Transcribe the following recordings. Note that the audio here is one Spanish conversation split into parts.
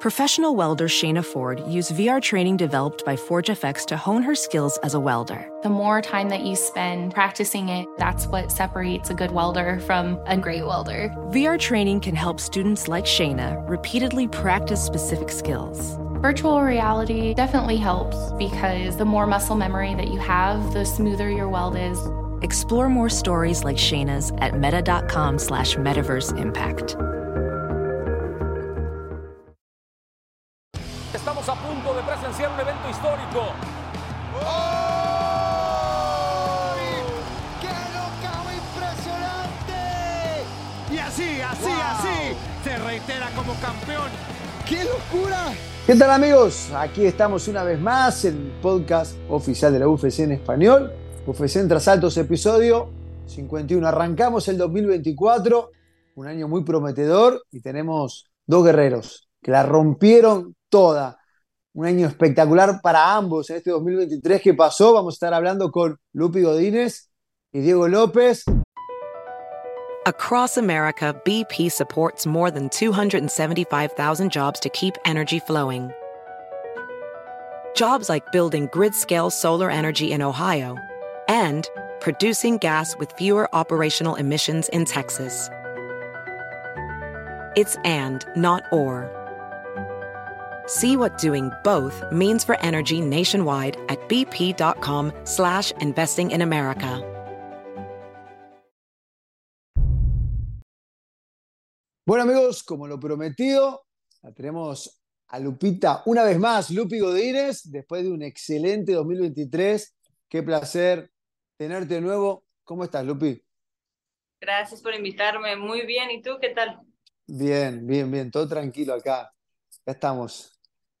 Professional welder Shayna Ford used VR training developed by ForgeFX to hone her skills as a welder. The more time that you spend practicing it, that's what separates a good welder from a great welder. VR training can help students like Shayna repeatedly practice specific skills. Virtual reality definitely helps because the more muscle memory that you have, the smoother your weld is. Explore more stories like Shayna's at meta.com slash metaverse impact. Presenciar un evento histórico. ¡Qué knockout impresionante! Y así, así, así, se reitera como campeón. ¡Qué locura! ¿Qué tal amigos? Aquí estamos una vez más en el podcast oficial de la UFC en español. UFC en Trasaltos, episodio 51. Arrancamos el 2024, un año muy prometedor y tenemos dos guerreros que la rompieron toda. Un año espectacular para ambos en este 2023 que pasó. Vamos a estar hablando con Lupi Godínez y Diego López. Across America, BP supports more than 275,000 jobs to keep energy flowing. Jobs like building grid scale solar energy in Ohio and producing gas with fewer operational emissions in Texas. It's and, not or. See what doing both means for energy nationwide at bp.com slash investing in America. Bueno amigos, como lo prometido, la tenemos a Lupita una vez más, Lupi Godínez, después de un excelente 2023. Qué placer tenerte de nuevo. ¿Cómo estás, Lupi? Gracias por invitarme. Muy bien. ¿Y tú qué tal? Bien, bien, bien. Todo tranquilo acá. Ya estamos,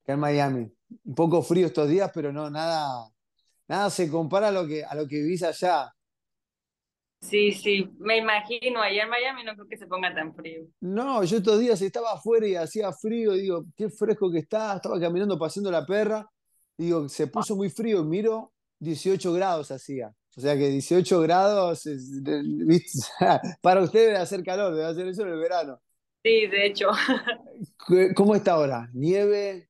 acá en Miami. Un poco frío estos días, pero no, nada, nada se compara a lo que, a lo que vivís allá. Sí, sí, me imagino. Ayer en Miami no creo que se ponga tan frío. No, yo estos días estaba afuera y hacía frío, digo, qué fresco que está, estaba caminando paseando la perra, digo, se puso muy frío, miro, 18 grados hacía. O sea que 18 grados, para ustedes debe hacer calor, debe hacer eso en el verano. Sí, de hecho. ¿Qué- ¿Cómo está ahora? ¿Nieve?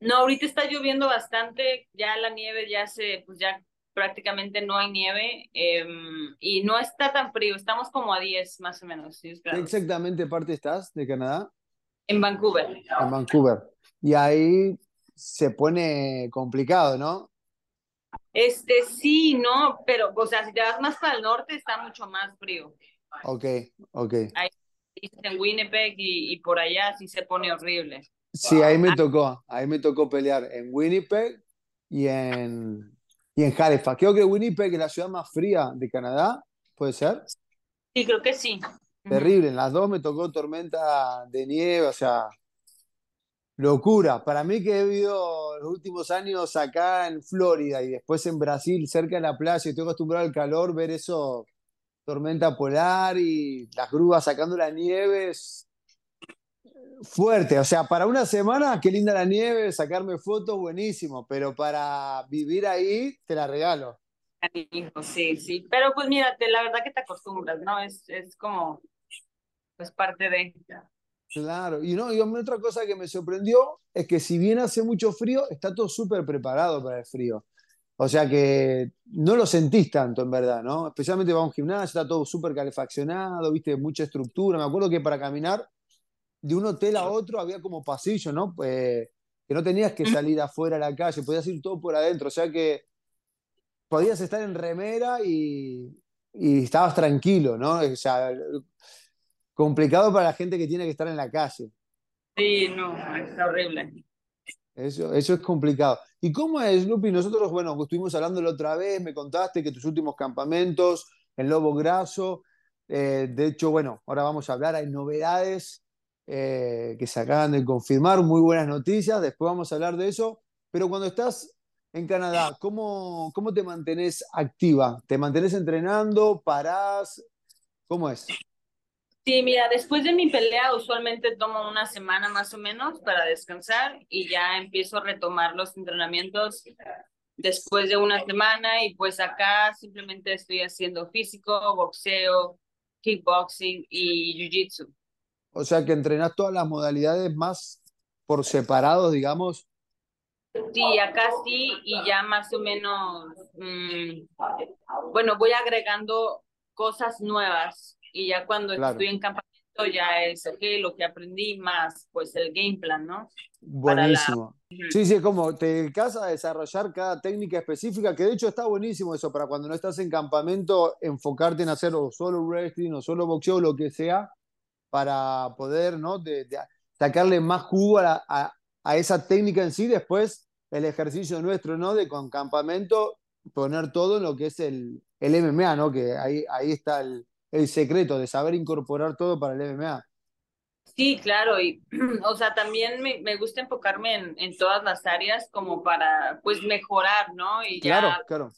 No, ahorita está lloviendo bastante. Ya la nieve ya se, pues ya prácticamente no hay nieve. em, y no está tan frío. Estamos como a 10 más o menos, 10 ¿Qué grados. exactamente parte estás de Canadá? En Vancouver. En Vancouver. Y ahí se pone complicado, ¿no? Este sí, no, pero, o sea, si te vas más para el norte está mucho más frío. Ok, ok. En Winnipeg y, y por allá sí se pone horrible. Sí, ahí me tocó, ahí me tocó pelear en Winnipeg y en, y en Halifax. Creo que Winnipeg es la ciudad más fría de Canadá, ¿puede ser? Sí, creo que sí. Terrible, en las dos me tocó tormenta de nieve, o sea, locura. Para mí que he vivido los últimos años acá en Florida y después en Brasil, cerca de la playa, y estoy acostumbrado al calor, ver eso, tormenta polar y las grúas sacando la nieve es fuerte. O sea, para una semana, qué linda la nieve, sacarme fotos, buenísimo, pero para vivir ahí, te la regalo. Sí, sí. Pero pues mira, la verdad que te acostumbras, ¿no? Es, es como, pues parte de... Claro, y no, y otra cosa que me sorprendió es que si bien hace mucho frío, está todo súper preparado para el frío. O sea que no lo sentís tanto en verdad, ¿no? Especialmente va a un gimnasio, está todo súper calefaccionado, viste, mucha estructura. Me acuerdo que para caminar de un hotel a otro había como pasillo, ¿no? Eh, que no tenías que salir afuera a la calle, podías ir todo por adentro. O sea que podías estar en remera y, y estabas tranquilo, ¿no? O sea, complicado para la gente que tiene que estar en la calle. Sí, no, es horrible. Eso, eso es complicado. ¿Y cómo es, Lupi? Nosotros, bueno, estuvimos hablando la otra vez, me contaste que tus últimos campamentos en Lobo Graso, eh, de hecho, bueno, ahora vamos a hablar, hay novedades eh, que se acaban de confirmar, muy buenas noticias, después vamos a hablar de eso, pero cuando estás en Canadá, ¿cómo, cómo te mantenés activa? ¿Te mantenés entrenando? ¿Parás? ¿Cómo es? Sí, mira, después de mi pelea usualmente tomo una semana más o menos para descansar y ya empiezo a retomar los entrenamientos después de una semana y pues acá simplemente estoy haciendo físico, boxeo, kickboxing y jiu-jitsu. O sea que entrenás todas las modalidades más por separado, digamos? Sí, acá sí, y ya más o menos, mm, bueno, voy agregando cosas nuevas y ya cuando estoy en campaña ya es, ok, lo que aprendí más, pues el game plan, ¿no? Buenísimo. Sí, sí, es como te dedicas a desarrollar cada técnica específica, que de hecho está buenísimo eso, para cuando no estás en campamento, enfocarte en hacer o solo wrestling o solo boxeo, lo que sea, para poder, ¿no? De, sacarle más jugo a, a, esa técnica en sí, después el ejercicio nuestro, ¿no? De con campamento, poner todo en lo que es el, el MMA, ¿no? Que ahí, ahí está el, el secreto de saber incorporar todo para el MMA. Sí, claro, y o sea, también me, me gusta enfocarme en, en, todas las áreas como para, pues, mejorar, ¿no? Y claro, claro.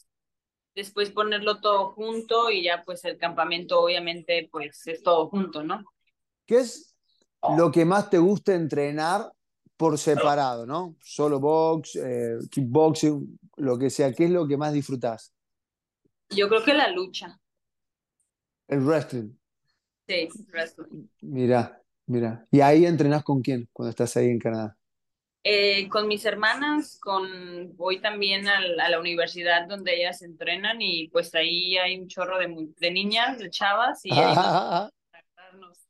Después ponerlo todo junto y ya, pues, el campamento obviamente, pues, es todo junto, ¿no? ¿Qué es lo que más te gusta entrenar por separado, ¿no? Solo box, eh, kickboxing, lo que sea. ¿Qué es lo que más disfrutas? Yo creo que la lucha. El wrestling. Sí, wrestling. Mira, mira. ¿Y ahí entrenás con quién cuando estás ahí en Canadá? Eh, con mis hermanas, con voy también a, la universidad donde ellas entrenan y pues ahí hay un chorro de, de niñas, de chavas y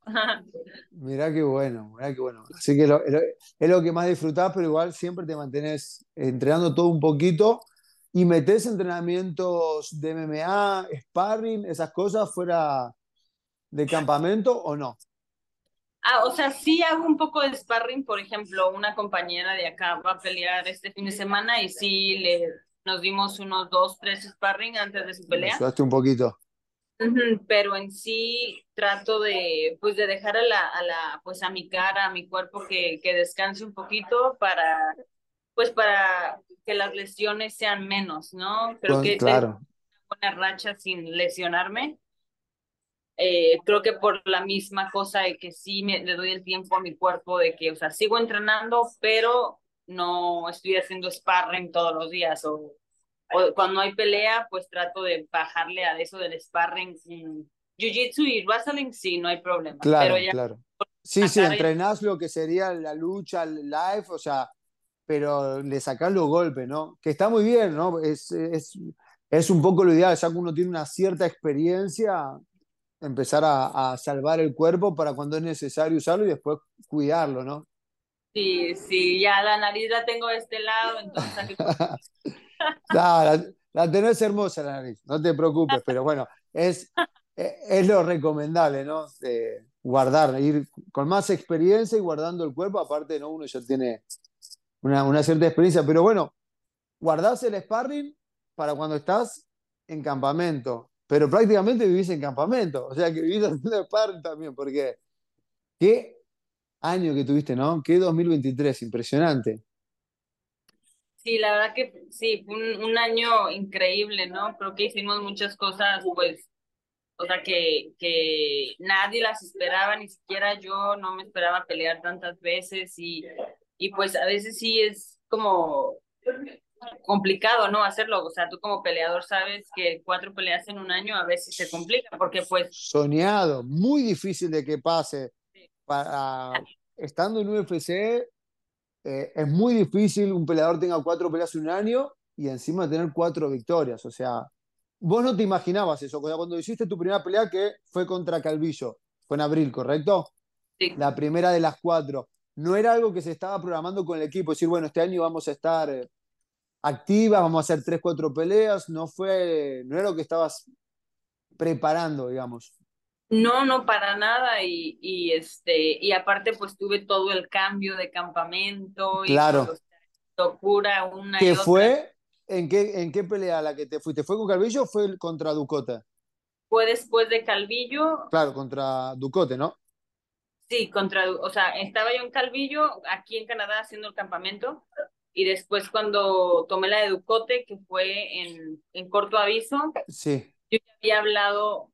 Mira qué bueno, mira qué bueno. Así que es lo que más disfrutás, pero igual siempre te mantienes entrenando todo un poquito y metes entrenamientos de MMA, sparring, esas cosas fuera de campamento o no? Ah, o sea, sí hago un poco de sparring, por ejemplo, una compañera de acá va a pelear este fin de semana y sí le, nos dimos unos dos, tres sparring antes de su pelea. Me un poquito. Pero en sí trato de, pues, de dejar a la, a la, pues, a mi cara, a mi cuerpo que, que descanse un poquito para, pues, para que las lesiones sean menos, ¿no? Creo que claro. una racha sin lesionarme. Eh, creo que por la misma cosa de que sí me, le doy el tiempo a mi cuerpo de que, o sea, sigo entrenando, pero no estoy haciendo sparring todos los días o, o cuando hay pelea, pues trato de bajarle a eso del sparring. Jiu-jitsu y wrestling sí, no hay problema. Claro, pero ya, claro. Sí, sí, entrenás lo que sería la lucha, el live, o sea, pero le sacás los golpes, ¿no? Que está muy bien, ¿no? Es, es, es un poco lo ideal, ya que uno tiene una cierta experiencia, empezar a, a, salvar el cuerpo para cuando es necesario usarlo y después cuidarlo, ¿no? Sí, sí, ya la nariz la tengo de este lado, entonces... la, la tenés hermosa la nariz, no te preocupes, pero bueno, es, es lo recomendable, ¿no? De guardar, ir con más experiencia y guardando el cuerpo, aparte, ¿no? Uno ya tiene una, cierta experiencia, pero bueno, guardás el sparring para cuando estás en campamento, pero prácticamente vivís en campamento, o sea que vivís haciendo sparring también, porque qué año que tuviste, ¿no? Qué 2023, impresionante. Sí, la verdad que sí, un, un año increíble, ¿no? Creo que hicimos muchas cosas, pues, o sea, que, que nadie las esperaba, ni siquiera yo no me esperaba pelear tantas veces y y pues a veces sí es como complicado, ¿no? Hacerlo, o sea, tú como peleador sabes que cuatro peleas en un año a veces se complica porque pues... Soñado, muy difícil de que pase. Para, estando en UFC eh, es muy difícil un peleador tenga cuatro peleas en un año y encima tener cuatro victorias, o sea, vos no te imaginabas eso, cuando hiciste tu primera pelea que fue contra Calvillo, fue en abril, ¿correcto? Sí. La primera de las cuatro no era algo que se estaba programando con el equipo, decir, bueno, este año vamos a estar eh, activas, vamos a hacer tres, cuatro peleas, no fue, no era lo que estabas preparando, digamos. No, no, para nada, y, y este, y aparte pues tuve todo el cambio de campamento y claro. locura una ¿Qué fue? ¿En qué, ¿En qué pelea la que te fuiste? ¿Fue con Calvillo o fue contra Ducote? Fue después de Calvillo. Claro, contra Ducote, ¿no? Sí, contra, o sea, estaba yo en Calvillo, aquí en Canadá, haciendo el campamento, y después cuando tomé la de Ducote, que fue en, en corto aviso, sí. yo había hablado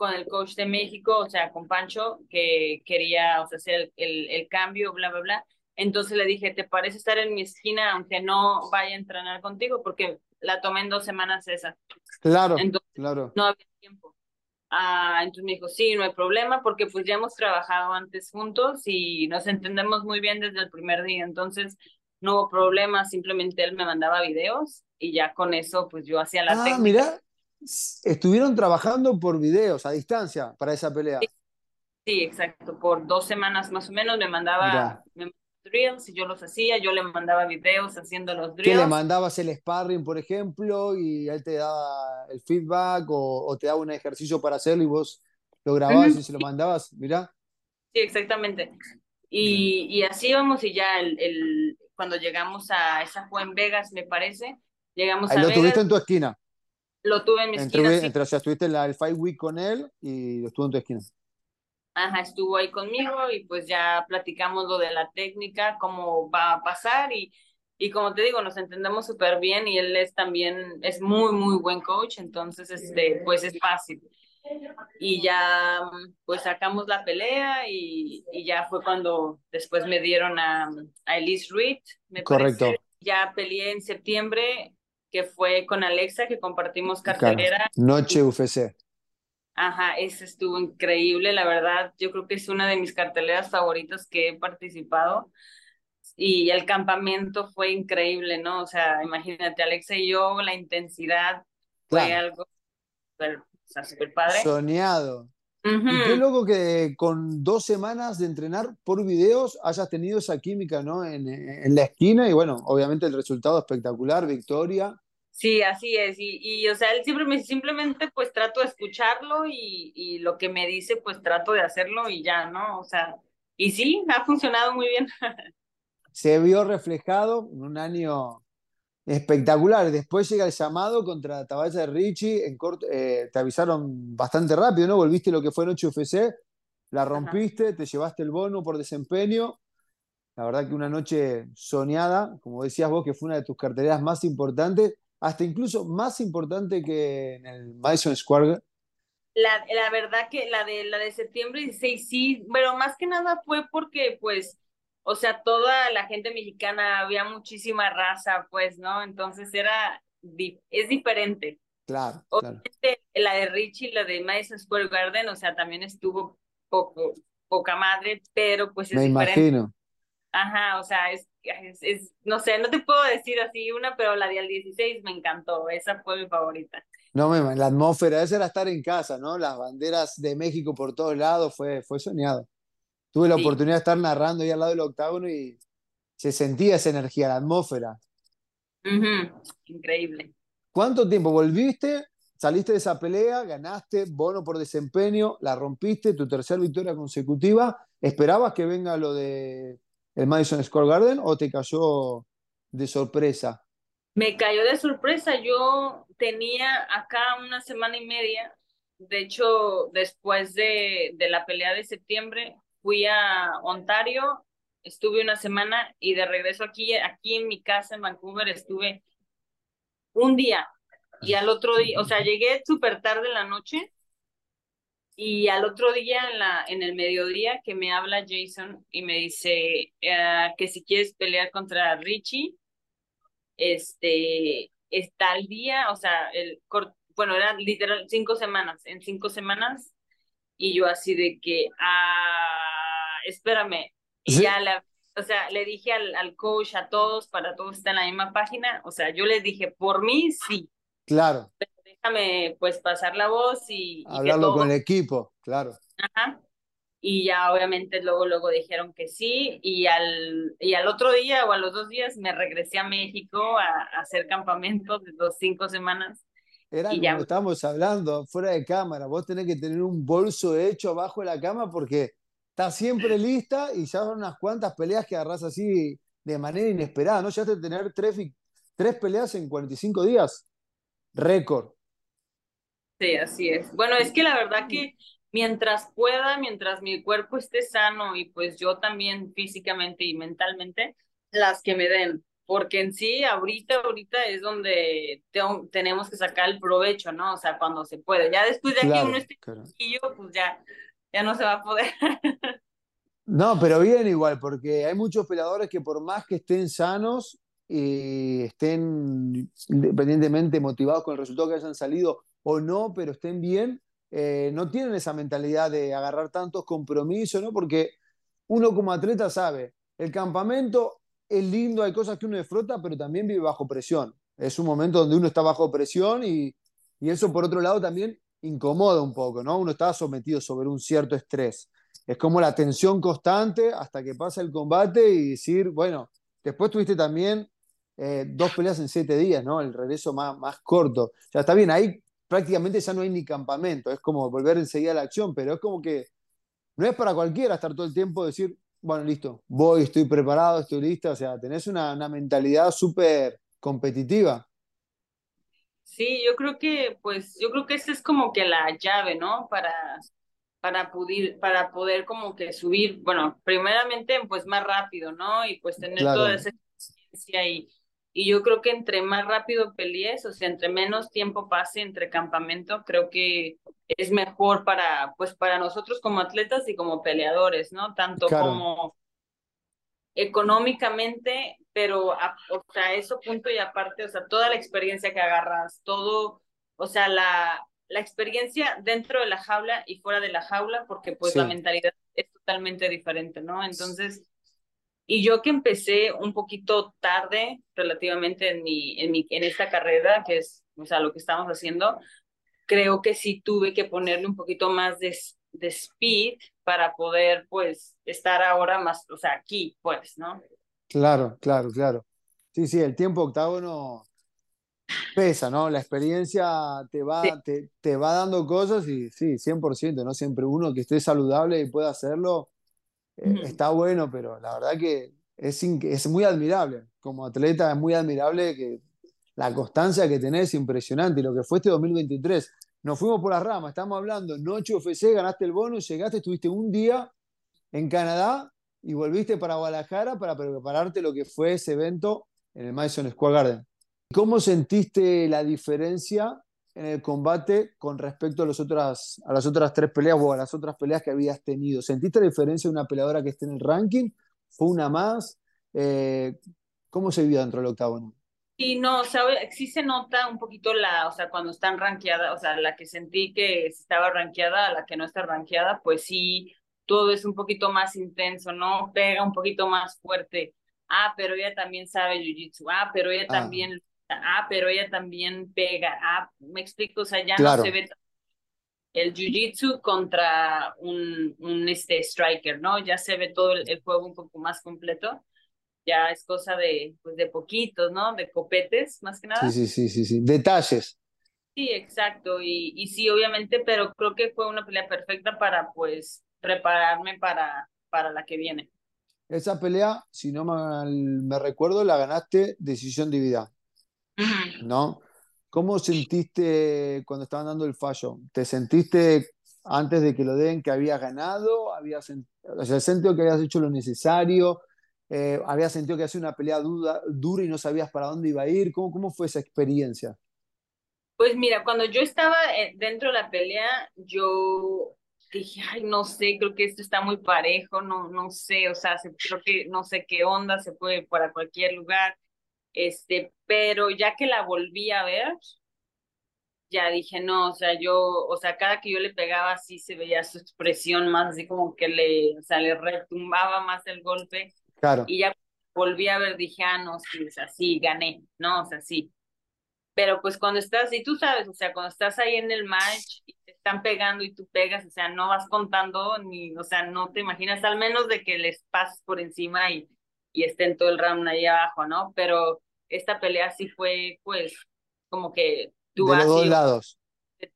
con el coach de México, o sea, con Pancho, que quería o sea, hacer el, el, cambio, bla, bla, bla. Entonces le dije, ¿te parece estar en mi esquina aunque no vaya a entrenar contigo? Porque la tomé en dos semanas esa. Claro, claro. No había tiempo. Ah, entonces me dijo, sí, no hay problema, porque pues ya hemos trabajado antes juntos y nos entendemos muy bien desde el primer día, entonces no hubo problema, simplemente él me mandaba videos y ya con eso pues yo hacía la Ah, técnica. mira, estuvieron trabajando por videos a distancia para esa pelea. Sí, exacto, por dos semanas más o menos me mandaba, me mandaba drills y yo los hacía, yo le mandaba videos haciendo los ¿Qué le drills. mandabas el sparring, por ejemplo, y él te daba el feedback o, o te daba un ejercicio para hacerlo y vos lo grababas y se lo mandabas? Mirá, Sí, exactamente. Y, y así íbamos y ya el, el, cuando llegamos a, esa fue en Vegas, me parece, llegamos ahí a lo Vegas, tuviste en tu esquina. Lo tuve en mi Entre, esquina, sí. entre- o sea, estuviste la, el Fight Week con él y estuvo en tu esquina. Ajá, estuvo ahí conmigo y pues ya platicamos lo de la técnica, cómo va a pasar y, y como te digo, nos entendemos súper bien y él es también, es muy, muy buen coach, entonces, este, pues es fácil. Y ya, pues sacamos la pelea y, y ya fue cuando después me dieron a, a Elise Reed, me Correcto. parece. Ya peleé en septiembre, que fue con Alexa, que compartimos Claro. cartelera. Noche UFC. Ajá, ese estuvo increíble, la verdad. Yo creo que es una de mis carteleras favoritas que he participado. Y el campamento fue increíble, ¿no? O sea, imagínate, Alexa y yo, la intensidad fue algo súper, o sea, padre. Soñado. Y Ujú. qué loco que con dos semanas de entrenar por videos hayas tenido esa química, ¿no? En, en la esquina y bueno, obviamente el resultado espectacular, victoria. Sí, así es. Y, y, o sea, él siempre me, simplemente pues trato de escucharlo y, y lo que me dice pues trato de hacerlo y ya, ¿no? O sea, y sí, ha funcionado muy bien. Se vio reflejado en un año espectacular. Después llega el llamado contra Tabaya de Richie, en corto, eh, te avisaron bastante rápido, ¿no? Volviste lo que fue Noche UFC, la rompiste, te llevaste el bono por desempeño. La verdad que una noche soñada, como decías vos, que fue una de tus carteleras más importantes, hasta incluso más importante que en el Madison Square. La, la verdad que la de la de septiembre 16 sí, pero más que nada fue porque pues, o sea, toda la gente mexicana, había muchísima raza, pues, ¿no? Entonces era, di- es diferente. Claro, claro. Obviamente, la de Richie, la de Madison Square Garden, o sea, también estuvo poco, poca madre, pero pues es Me diferente. imagino. Ajá, o sea, es, es, es- no sé, no te puedo decir así una, pero la de al 16 me encantó, esa fue mi favorita. No, me, la atmósfera, esa era estar en casa, ¿no? Las banderas de México por todos lados, fue, fue soñado. Tuve la Sí. oportunidad de estar narrando ahí al lado del octágono y se sentía esa energía, la atmósfera. Increíble. ¿Cuánto tiempo volviste? Saliste de esa pelea, ganaste, bono por desempeño, la rompiste, tu tercera victoria consecutiva. ¿Esperabas que venga lo de el Madison Square Garden o te cayó de sorpresa? Me cayó de sorpresa, yo tenía acá una semana y media, de hecho, después de, de la pelea de septiembre, fui a Ontario, estuve una semana y de regreso aquí, aquí en mi casa en Vancouver estuve un día y al otro día, o sea, llegué súper tarde en la noche y al otro día en la en el mediodía que me habla Jason y me dice eh, que si quieres pelear contra Richie, este, está al día, o sea, el bueno, eran literal cinco semanas, en cinco semanas y yo así de que, ah, espérame, y Sí. ya la, o sea, le dije al, al coach, a todos, para todos estar en la misma página, o sea, yo les dije, por mí sí, Claro, déjame pues pasar la voz y, y hablarlo todo, con el equipo, claro. ajá. Y ya obviamente luego, luego dijeron que sí, y al, y al otro día o a los dos días me regresé a México a, a hacer campamento de dos, cinco semanas. Era Y como ya. estábamos hablando, fuera de cámara. Vos tenés que tener un bolso hecho abajo de la cama porque estás siempre lista y ya son unas cuantas peleas que agarrás así de manera inesperada, ¿no? Ya de tener tres, tres peleas en 45 días. Récord. Sí, así es. Bueno, es que la verdad que mientras pueda, mientras mi cuerpo esté sano y pues yo también físicamente y mentalmente, las que me den, porque en sí ahorita, ahorita es donde tengo- tenemos que sacar el provecho, ¿no? O sea, cuando se puede. Ya después de aquí Claro, uno esté claro. pues ya, ya no se va a poder. No, pero bien igual, porque hay muchos peleadores que por más que estén sanos y estén independientemente motivados con el resultado que hayan salido o no, pero estén bien, eh, no tienen esa mentalidad de agarrar tantos compromisos, ¿no? Porque uno como atleta sabe, el campamento es lindo, hay cosas que uno disfruta, pero también vive bajo presión. Es un momento donde uno está bajo presión y, y eso por otro lado también incomoda un poco, ¿no? Uno está sometido sobre un cierto estrés. Es como la tensión constante hasta que pasa el combate y decir, bueno, después tuviste también eh, dos peleas en siete días, ¿no? El regreso más, más corto. Ya está bien, ahí prácticamente ya no hay ni campamento, es como volver enseguida a la acción, pero es como que no es para cualquiera estar todo el tiempo decir, bueno, listo, voy, estoy preparado, estoy lista, o sea, tenés una, una mentalidad súper competitiva. Sí, yo creo que, pues, yo creo que esa es como que la llave, ¿no? Para, para poder, para poder como que subir, bueno, primeramente, pues más rápido, ¿no? Y pues tener Claro. toda esa experiencia y, y yo creo que entre más rápido pelees, o sea, entre menos tiempo pase entre campamento, creo que es mejor para, pues, para nosotros como atletas y como peleadores, ¿no? Tanto Claro. como económicamente, pero a- o sea, eso punto y aparte, o sea, toda la experiencia que agarras, todo, o sea, la, la experiencia dentro de la jaula y fuera de la jaula, porque pues la mentalidad es totalmente diferente, ¿no? Entonces, y yo que empecé un poquito tarde relativamente en mi, en mi, en esta carrera, que es, o sea, lo que estamos haciendo, creo que sí tuve que ponerle un poquito más de, de speed para poder, pues, estar ahora más, o sea, aquí, pues, ¿no? Claro, claro, claro. Sí, sí, el tiempo octágono pesa, ¿no? La experiencia te va, Sí. te, te va dando cosas y sí, 100%, ¿no? Siempre uno que esté saludable y pueda hacerlo, eh, está bueno, pero la verdad que es, es muy admirable. Como atleta es muy admirable que la constancia que tenés es impresionante y lo que fue este 2023. Nos fuimos por las ramas, estamos hablando, Noche UFC, ganaste el bonus, llegaste, estuviste un día en Canadá y volviste para Guadalajara para prepararte lo que fue ese evento en el Madison Square Garden. ¿Cómo sentiste la diferencia en el combate con respecto a, los otras, a las otras tres peleas o a las otras peleas que habías tenido? ¿Sentiste la diferencia de una peleadora que esté en el ranking? ¿Fue una más? Eh, ¿cómo se vio dentro del octágono? Y no, o sea, sí se nota un poquito la, o sea, cuando están rankeadas, o sea, la que sentí que estaba rankeada, a la que no está rankeada, pues sí, todo es un poquito más intenso, ¿no? Pega un poquito más fuerte. Ah, pero ella también sabe jiu-jitsu. Ah, pero ella Ah. también, ah, pero ella también pega. Ah, me explico, o sea, ya Claro. no se ve el jiu-jitsu contra un, un este striker, ¿no? Ya se ve todo el, el juego un poco más completo. Ya es cosa de, pues, de poquitos, ¿no? De copetes, más que nada. Sí, sí, sí, sí, sí. Detalles. Sí, exacto. Y, y sí, obviamente, pero creo que fue una pelea perfecta para, pues, prepararme para, para la que viene. Esa pelea, si no mal me recuerdo, la ganaste decisión dividida, Ujú. ¿no? ¿Cómo sentiste cuando estaban dando el fallo? ¿Te sentiste antes de que lo den que habías ganado? ¿Habías o sea, sentido que habías hecho lo necesario? Eh, ¿habías sentido que hacía una pelea duda- dura y no sabías para dónde iba a ir? ¿Cómo, cómo fue esa experiencia? Pues mira, cuando yo estaba eh, dentro de la pelea, yo dije, ay, no sé, creo que esto está muy parejo, no, no sé, o sea, se- creo que no sé qué onda, se puede para cualquier lugar, este, pero ya que la volví a ver, ya dije, no, o sea, yo, o sea, cada que yo le pegaba así se veía su expresión más así como que le, o sea, le retumbaba más el golpe Claro, y ya volví a ver, dije, ah, no, sí, o sea, sí, gané, no, o sea, sí. Pero pues cuando estás, y tú sabes, o sea, cuando estás ahí en el match y te están pegando y tú pegas, o sea, no vas contando ni, o sea, no te imaginas, al menos de que les pases por encima y, y estén todo el round ahí abajo, ¿no? Pero esta pelea sí fue, pues, como que tú de los dos lados.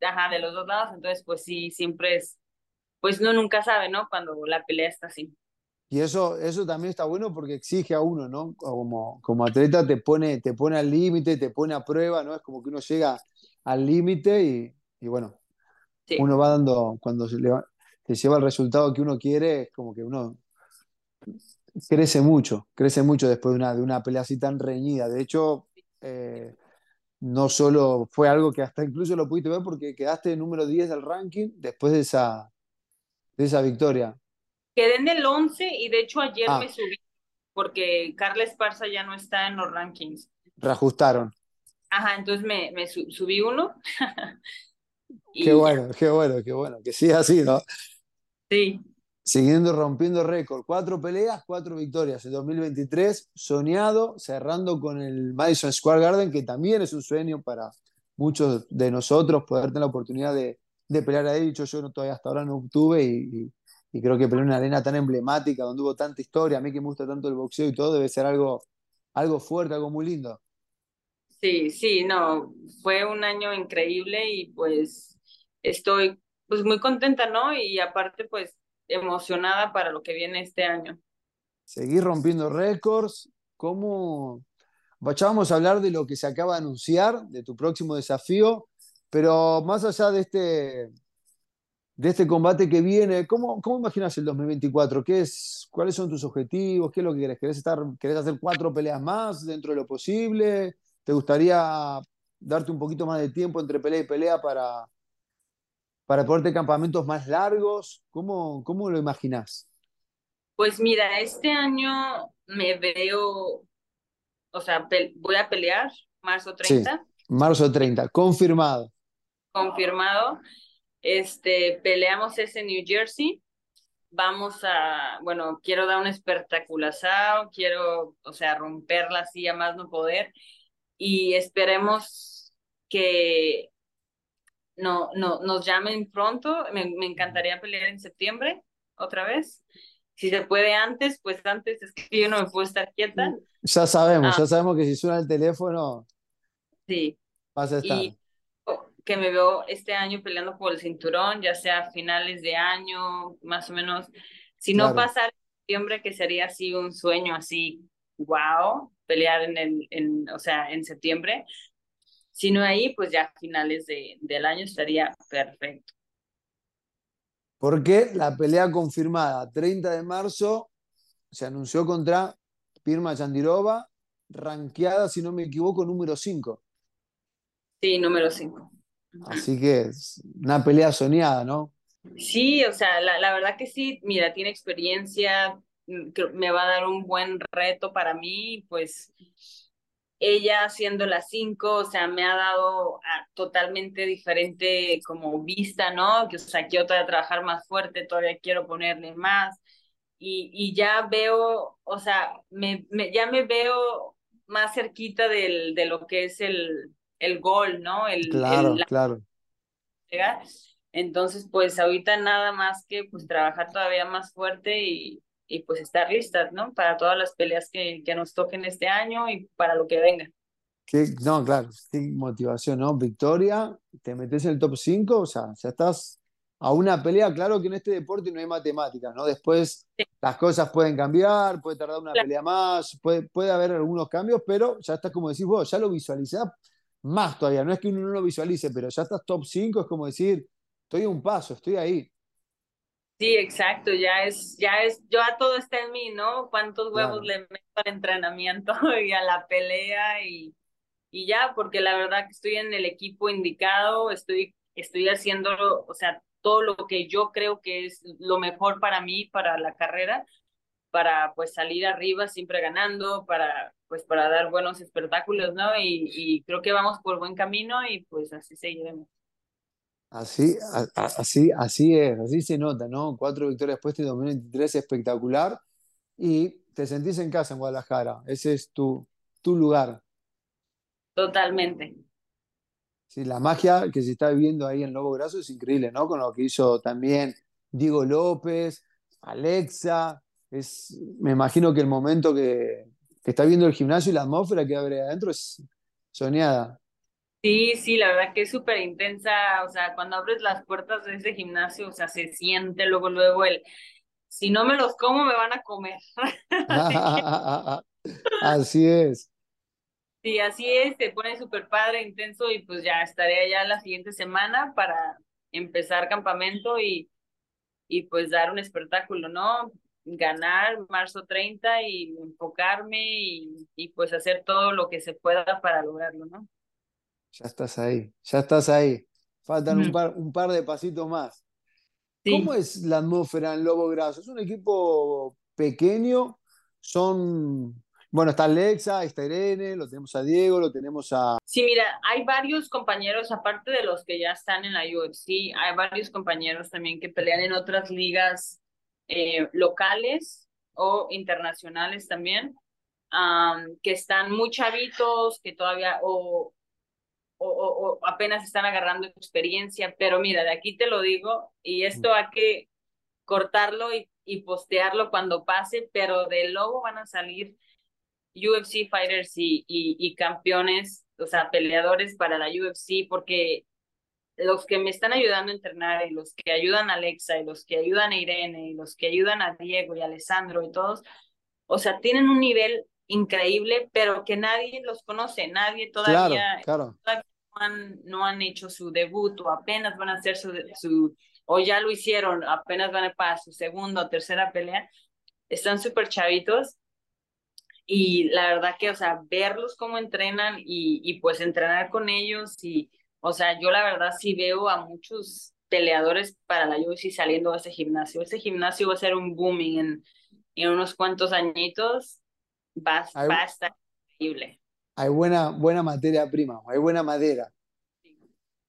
ajá, de los dos lados, entonces pues sí, siempre es, pues no nunca sabe, ¿no? Cuando la pelea está así. Y eso, eso también está bueno porque exige a uno, ¿no? Como, como atleta te pone, te pone al límite, te pone a prueba, ¿no? Es como que uno llega al límite y, y bueno, Sí. uno va dando, cuando se le va- te lleva el resultado que uno quiere, es como que uno crece mucho, crece mucho después de una, de una pelea así tan reñida. De hecho, eh, no solo fue algo que hasta incluso lo pudiste ver porque quedaste número 10 del ranking después de esa, de esa victoria. Quedé en el 11 y de hecho ayer Ah. me subí porque Carla Esparza ya no está en los rankings. Reajustaron. Ajá, entonces me, me su- subí uno Y Qué bueno, qué bueno, qué bueno, que siga así, ¿no? Sí, Siguiendo rompiendo récord. Cuatro peleas, cuatro victorias en 2023, soñado, cerrando con el Madison Square Garden, que también es un sueño para muchos de nosotros poder tener la oportunidad de, de pelear ahí. Dicho yo no, todavía hasta ahora no tuve y, y- y creo que pelear una arena tan emblemática, donde hubo tanta historia, a mí que me gusta tanto el boxeo y todo, debe ser algo, algo fuerte, algo muy lindo. sí, sí, no, fue un año increíble y pues estoy pues muy contenta, ¿no? Y aparte pues emocionada para lo que viene este año. Seguir rompiendo récords. ¿Cómo? Ya vamos a hablar de lo que se acaba de anunciar, de tu próximo desafío, pero más allá de este, de este combate que viene, ¿cómo, cómo imaginas el 2024? ¿Qué es, ¿Cuáles son tus objetivos? ¿Qué es lo que querés? ¿Querés, estar, ¿Querés hacer cuatro peleas más dentro de lo posible? ¿Te gustaría darte un poquito más de tiempo entre pelea y pelea para, para ponerte campamentos más largos? ¿Cómo, cómo lo imaginás? Pues mira, este año me veo, o sea, voy a pelear marzo Sí, 30, marzo 30, confirmado. confirmado. Este, peleamos ese New Jersey. Vamos a, bueno, quiero dar un espectaculazao, quiero, o sea, romperla así a más no poder. Y esperemos que no, no, nos llamen pronto. Me, me encantaría pelear en septiembre otra vez. Si se puede antes, pues antes es que yo no me puedo estar quieta. Ya sabemos, Ah. ya sabemos que si suena el teléfono Sí, vas a estar. y que me veo este año peleando por el cinturón, ya sea a finales de año, más o menos. Si no Claro. pasara en septiembre, que sería así un sueño así, wow, pelear en el, en, o sea, en septiembre. Si no ahí, pues ya a finales de, del año estaría perfecto. Porque la pelea confirmada, 30 de marzo, se anunció contra Pirma Chandirova, ranqueada, si no me equivoco, número 5. Sí, número 5. Así que es una pelea soñada, ¿no? Sí, o sea, la, la verdad que sí, mira, tiene experiencia, mm, me va a dar un buen reto para mí, pues ella siendo las cinco, o sea, me ha dado totalmente diferente como vista, ¿no? Que, o sea, quiero trabajar más fuerte, todavía quiero ponerle más y, y ya veo, o sea, me, me- ya me veo más cerquita del, de lo que es el, el gol, ¿no? El, el- Claro, la claro. Entonces, pues ahorita nada más que pues trabajar todavía más fuerte y, y pues estar listas, ¿no? Para todas las peleas que, que nos toquen este año y para lo que venga. Qué- no, claro, qué motivación, ¿no? Victoria, te metes en el top 5, o sea, ya estás a una pelea. Claro que en este deporte no hay matemáticas, ¿no? Después Sí. las cosas pueden cambiar, puede tardar una Claro. pelea más, puede, puede haber algunos cambios, pero ya estás, como decís vos, ya lo visualizás más todavía. No es que uno no lo visualice, pero ya estás top 5, es como decir, estoy a un paso, estoy ahí. Sí, exacto, ya es, ya es, ya todo está en mí, ¿no? ¿Cuántos huevos Claro. le meto al entrenamiento y a la pelea y, y ya, porque la verdad que estoy en el equipo indicado, estoy, estoy haciendo, o sea, todo lo que yo creo que es lo mejor para mí, para la carrera, para pues salir arriba siempre ganando, para pues para dar buenos espectáculos, ¿no? Y, y creo que vamos por buen camino y pues así seguiremos. Así, a- así, así es, así se nota, ¿no? Cuatro victorias después de 2023, espectacular. Y te sentís en casa en Guadalajara, ese es tu, tu lugar. Totalmente. Sí, la magia que se está viviendo ahí en Lobo Graso es increíble, ¿no? Con lo que hizo también Diego López, Alexa. Es, me imagino que el momento que, que está viendo el gimnasio y la atmósfera que abre adentro es soñada. Sí, sí, la verdad que es súper intensa, o sea, cuando abres las puertas de ese gimnasio, o sea, se siente luego, luego el, si no me los como, me van a comer. Así es. sí, así es, se pone súper padre, intenso y pues ya estaré allá la siguiente semana para empezar campamento y, y pues dar un espectáculo, ¿no? Ganar marzo 30 y enfocarme y, y pues hacer todo lo que se pueda para lograrlo, ¿no? Ya estás ahí, ya estás ahí. Faltan un par, un par de pasitos más. Sí. ¿Cómo es la atmósfera en Lobo Graso? Es un equipo pequeño, son, Bueno, está Alexa, está Irene, lo tenemos a Diego, lo tenemos a... Sí, mira, hay varios compañeros, aparte de los que ya están en la UFC, hay varios compañeros también que pelean en otras ligas eh, locales o internacionales también, que están muy chavitos, que todavía o, o, o, apenas están agarrando experiencia, pero mira, de aquí te lo digo, y esto hay que cortarlo y, y postearlo cuando pase, pero de luego van a salir UFC fighters y, y, campeones, o sea, peleadores para la UFC, porque los que me están ayudando a entrenar y los que ayudan a Alexa y los que ayudan a Irene y los que ayudan a Diego y Alessandro y todos, o sea, tienen un nivel increíble, pero que nadie los conoce, nadie todavía, claro, no, han, no, han, hecho su debut o apenas van a hacer su, su o ya lo hicieron, apenas van a para su segunda o tercera pelea, están súper chavitos. Y la verdad que, o sea, verlos cómo entrenan y, y pues entrenar con ellos y, o sea, yo la verdad sí veo a muchos peleadores para la UFC saliendo de ese gimnasio. Ese gimnasio va a ser un booming en, en unos cuantos añitos, va, va a estar increíble. Hay buena, buena materia prima, hay buena madera.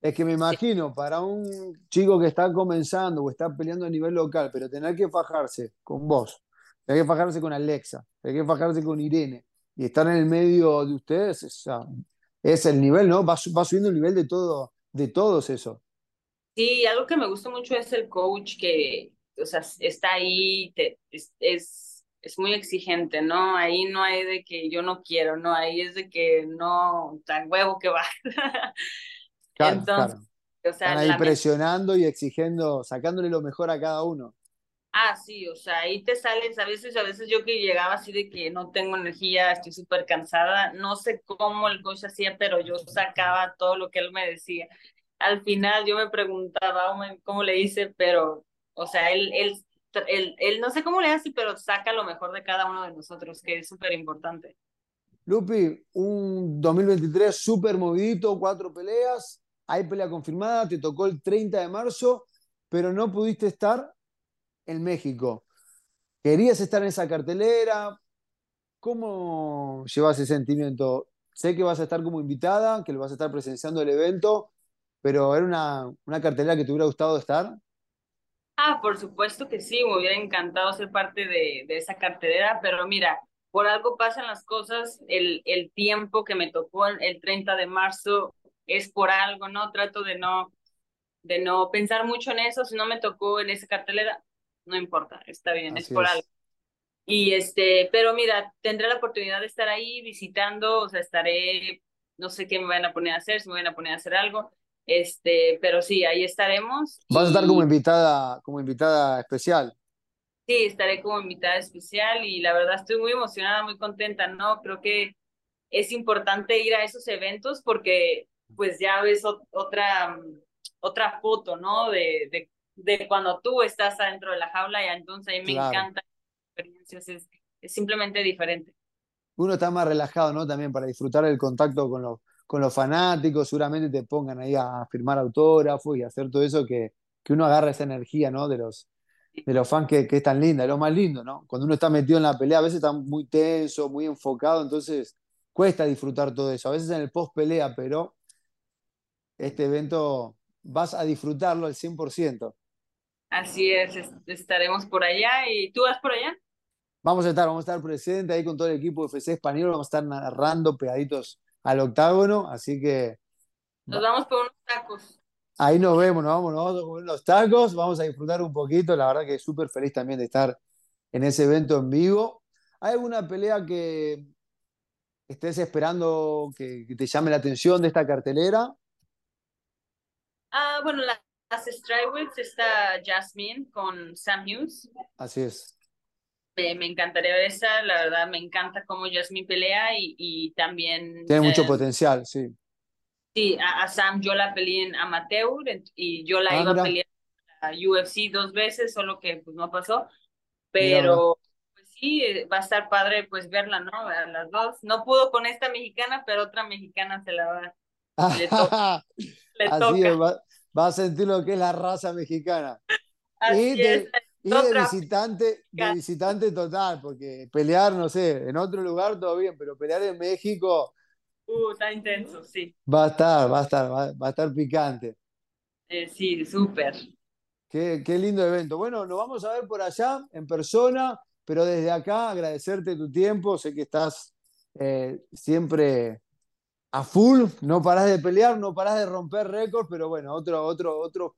Es que me imagino, para un chico que está comenzando o está peleando a nivel local, pero tener que fajarse con vos, tener que fajarse con Alexa, tener que fajarse con Irene y estar en el medio de ustedes, es, es el nivel, ¿no? Va, va, subiendo el nivel de, todo, de todos eso. Sí, algo que me gusta mucho es el coach que, o sea, está ahí, te, es, es, es, muy exigente, ¿no? Ahí no hay de que yo no quiero, ¿no? Ahí es de que no, tan huevo que va. Claro, Entonces, O sea, Están ahí presionando y exigiendo, sacándole lo mejor a cada uno. Ah, sí, o sea, ahí te sales, a veces, a veces yo que llegaba así de que no tengo energía, estoy súper cansada, no sé cómo el coach hacía, pero yo sacaba todo lo que él me decía. Al final yo me preguntaba oh, cómo le hice, pero, o sea, él, él, él, él no sé cómo le hace, pero saca lo mejor de cada uno de nosotros, que es súper importante. Lupi, un 2023 súper movidito, cuatro peleas, hay pelea confirmada, te tocó el 30 de marzo, pero no pudiste estar en México. ¿Querías estar en esa cartelera? ¿Cómo llevas ese sentimiento? Sé que vas a estar como invitada, que lo vas a estar presenciando el evento, pero ¿era una, una cartelera que te hubiera gustado estar? Ah, por supuesto que sí, me hubiera encantado ser parte de, de esa cartelera, pero mira, por algo pasan las cosas, el, el tiempo que me tocó el 30 de marzo es por algo, ¿no? Trato de no, de no pensar mucho en eso, si no me tocó en esa cartelera, no importa, está bien, es por algo. Y este, pero mira, tendré la oportunidad de estar ahí visitando, o sea, estaré, no sé qué me van a poner a hacer, si me van a poner a hacer algo, este, pero sí, ahí estaremos. Vas a estar como invitada, como invitada especial. Sí, estaré como invitada especial y la verdad estoy muy emocionada, muy contenta, ¿no? Creo que es importante ir a esos eventos porque pues ya ves otra, otra foto, ¿no? De, de, de, cuando tú estás adentro de la jaula y entonces a mí me encanta experiencias, es, es, simplemente diferente. Uno está más relajado, ¿no? También para disfrutar el contacto con los, con los fanáticos, seguramente te pongan ahí a firmar autógrafos y hacer todo eso que, que uno agarra esa energía, ¿no? De los, de los fans que, que es tan linda, es lo más lindo, ¿no? Cuando uno está metido en la pelea, a veces está muy tenso, muy enfocado, entonces cuesta disfrutar todo eso. A veces en el post pelea, pero este evento vas a disfrutarlo al 100%. Así es, estaremos por allá. ¿Y tú vas por allá? Vamos a estar, vamos a estar presentes ahí con todo el equipo de FC Español, vamos a estar narrando pegaditos al octágono, así que... Nos vamos por unos tacos. Ahí nos vemos, nos vamos, nos vamos a comer unos tacos, vamos a disfrutar un poquito, la verdad que súper feliz también de estar en ese evento en vivo. ¿Hay alguna pelea que estés esperando que, que te llame la atención de esta cartelera? Ah, bueno, las, las Strikeweeks está Jasmine con Sam Hughes. Así es. Me, me, encantaría ver esa, la verdad me encanta cómo Jasmine pelea y, y también... Tiene mucho eh, potencial, sí. Sí, a, a, Sam yo la peleé en amateur y yo la ah, iba mira. a pelear a UFC dos veces, solo que pues no pasó, pero pues sí, eh, va a estar padre pues verla, ¿no? A las dos. No pudo con esta mexicana, pero otra mexicana se la va. Le toca. Le Así toca. Es, va, va, a sentir lo que es la raza mexicana. Así y, de visitante, de visitante total, porque pelear, no sé, en otro lugar todo bien, pero pelear en México. Uh, está intenso, sí. Va a estar, va a estar, va, a estar picante. Eh, sí, súper. Qué, qué lindo evento. Bueno, nos vamos a ver por allá, en persona, pero desde acá agradecerte tu tiempo. Sé que estás eh, siempre a full, no parás de pelear, no parás de romper récords, pero bueno, otro, otro, otro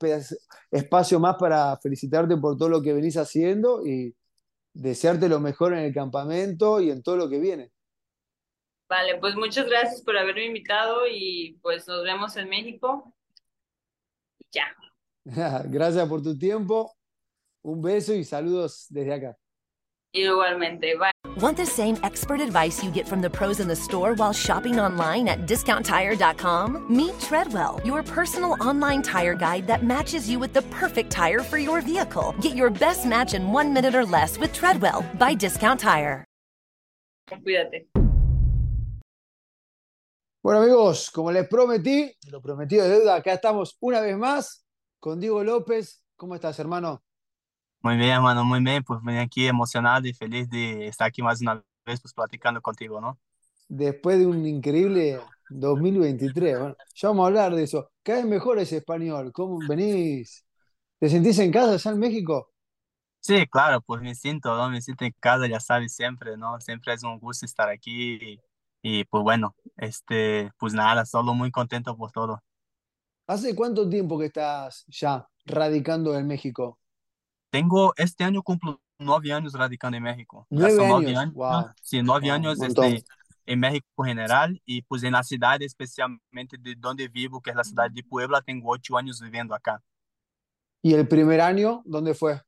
espacio más para felicitarte por todo lo que venís haciendo y desearte lo mejor en el campamento y en todo lo que viene. Vale, pues muchas gracias por haberme invitado y pues nos vemos en México. Ya. gracias por tu tiempo. Un beso y saludos desde acá. Igualmente, bye. Want the same expert advice you get from the pros in the store while shopping online at discounttire.com? Meet Treadwell, your personal online tire guide that matches you with the perfect tire for your vehicle. Get your best match in one minute or less with Treadwell by Discount Tire. Cuídate. Bueno amigos, como les prometí, lo prometido de deuda, acá estamos una vez más con Diego López. ¿Cómo estás, hermano? Muy bien, mano, muy bien. Pues vine aquí emocionado y feliz de estar aquí más una vez pues, platicando contigo, ¿no? Después de un increíble 2023, bueno, ya vamos a hablar de eso. Cada vez mejor ese español. ¿Cómo venís? ¿Te sentís en casa allá en México? Sí, claro, pues me siento, ¿no? Me siento en casa, ya sabes, siempre, ¿no? Siempre es un gusto estar aquí y, y pues bueno, este, pues nada, solo muy contento por todo. ¿Hace cuánto tiempo que estás ya radicando en México? Tengo, este año cumplo nueve años radicando en México. Nueve años, wow. Sí, nueve Wow, años este, en México general y pues en la ciudad especialmente de donde vivo, que es la ciudad de Puebla, tengo ocho años viviendo acá. ¿Y el primer año dónde fue?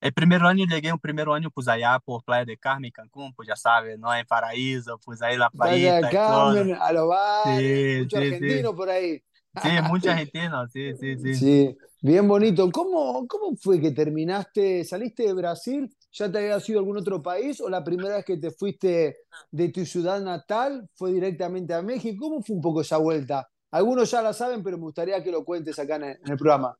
El primer año llegué, un primer año pues allá por Playa de Carmen, Cancún, pues ya sabes, ¿no? En Paraíso, pues ahí la Playa playita de y todo. Carmen, a los bares, Sí, mucho sí, sí. argentino por ahí. Sí, mucha argentina, sí, sí, sí. Sí, bien bonito. ¿Cómo, cómo fue que terminaste? ¿Saliste de Brasil? ¿Ya te habías ido a algún otro país? ¿O la primera vez que te fuiste de tu ciudad natal fue directamente a México? ¿Cómo fue un poco esa vuelta? Algunos ya la saben, pero me gustaría que lo cuentes acá en el, en el programa.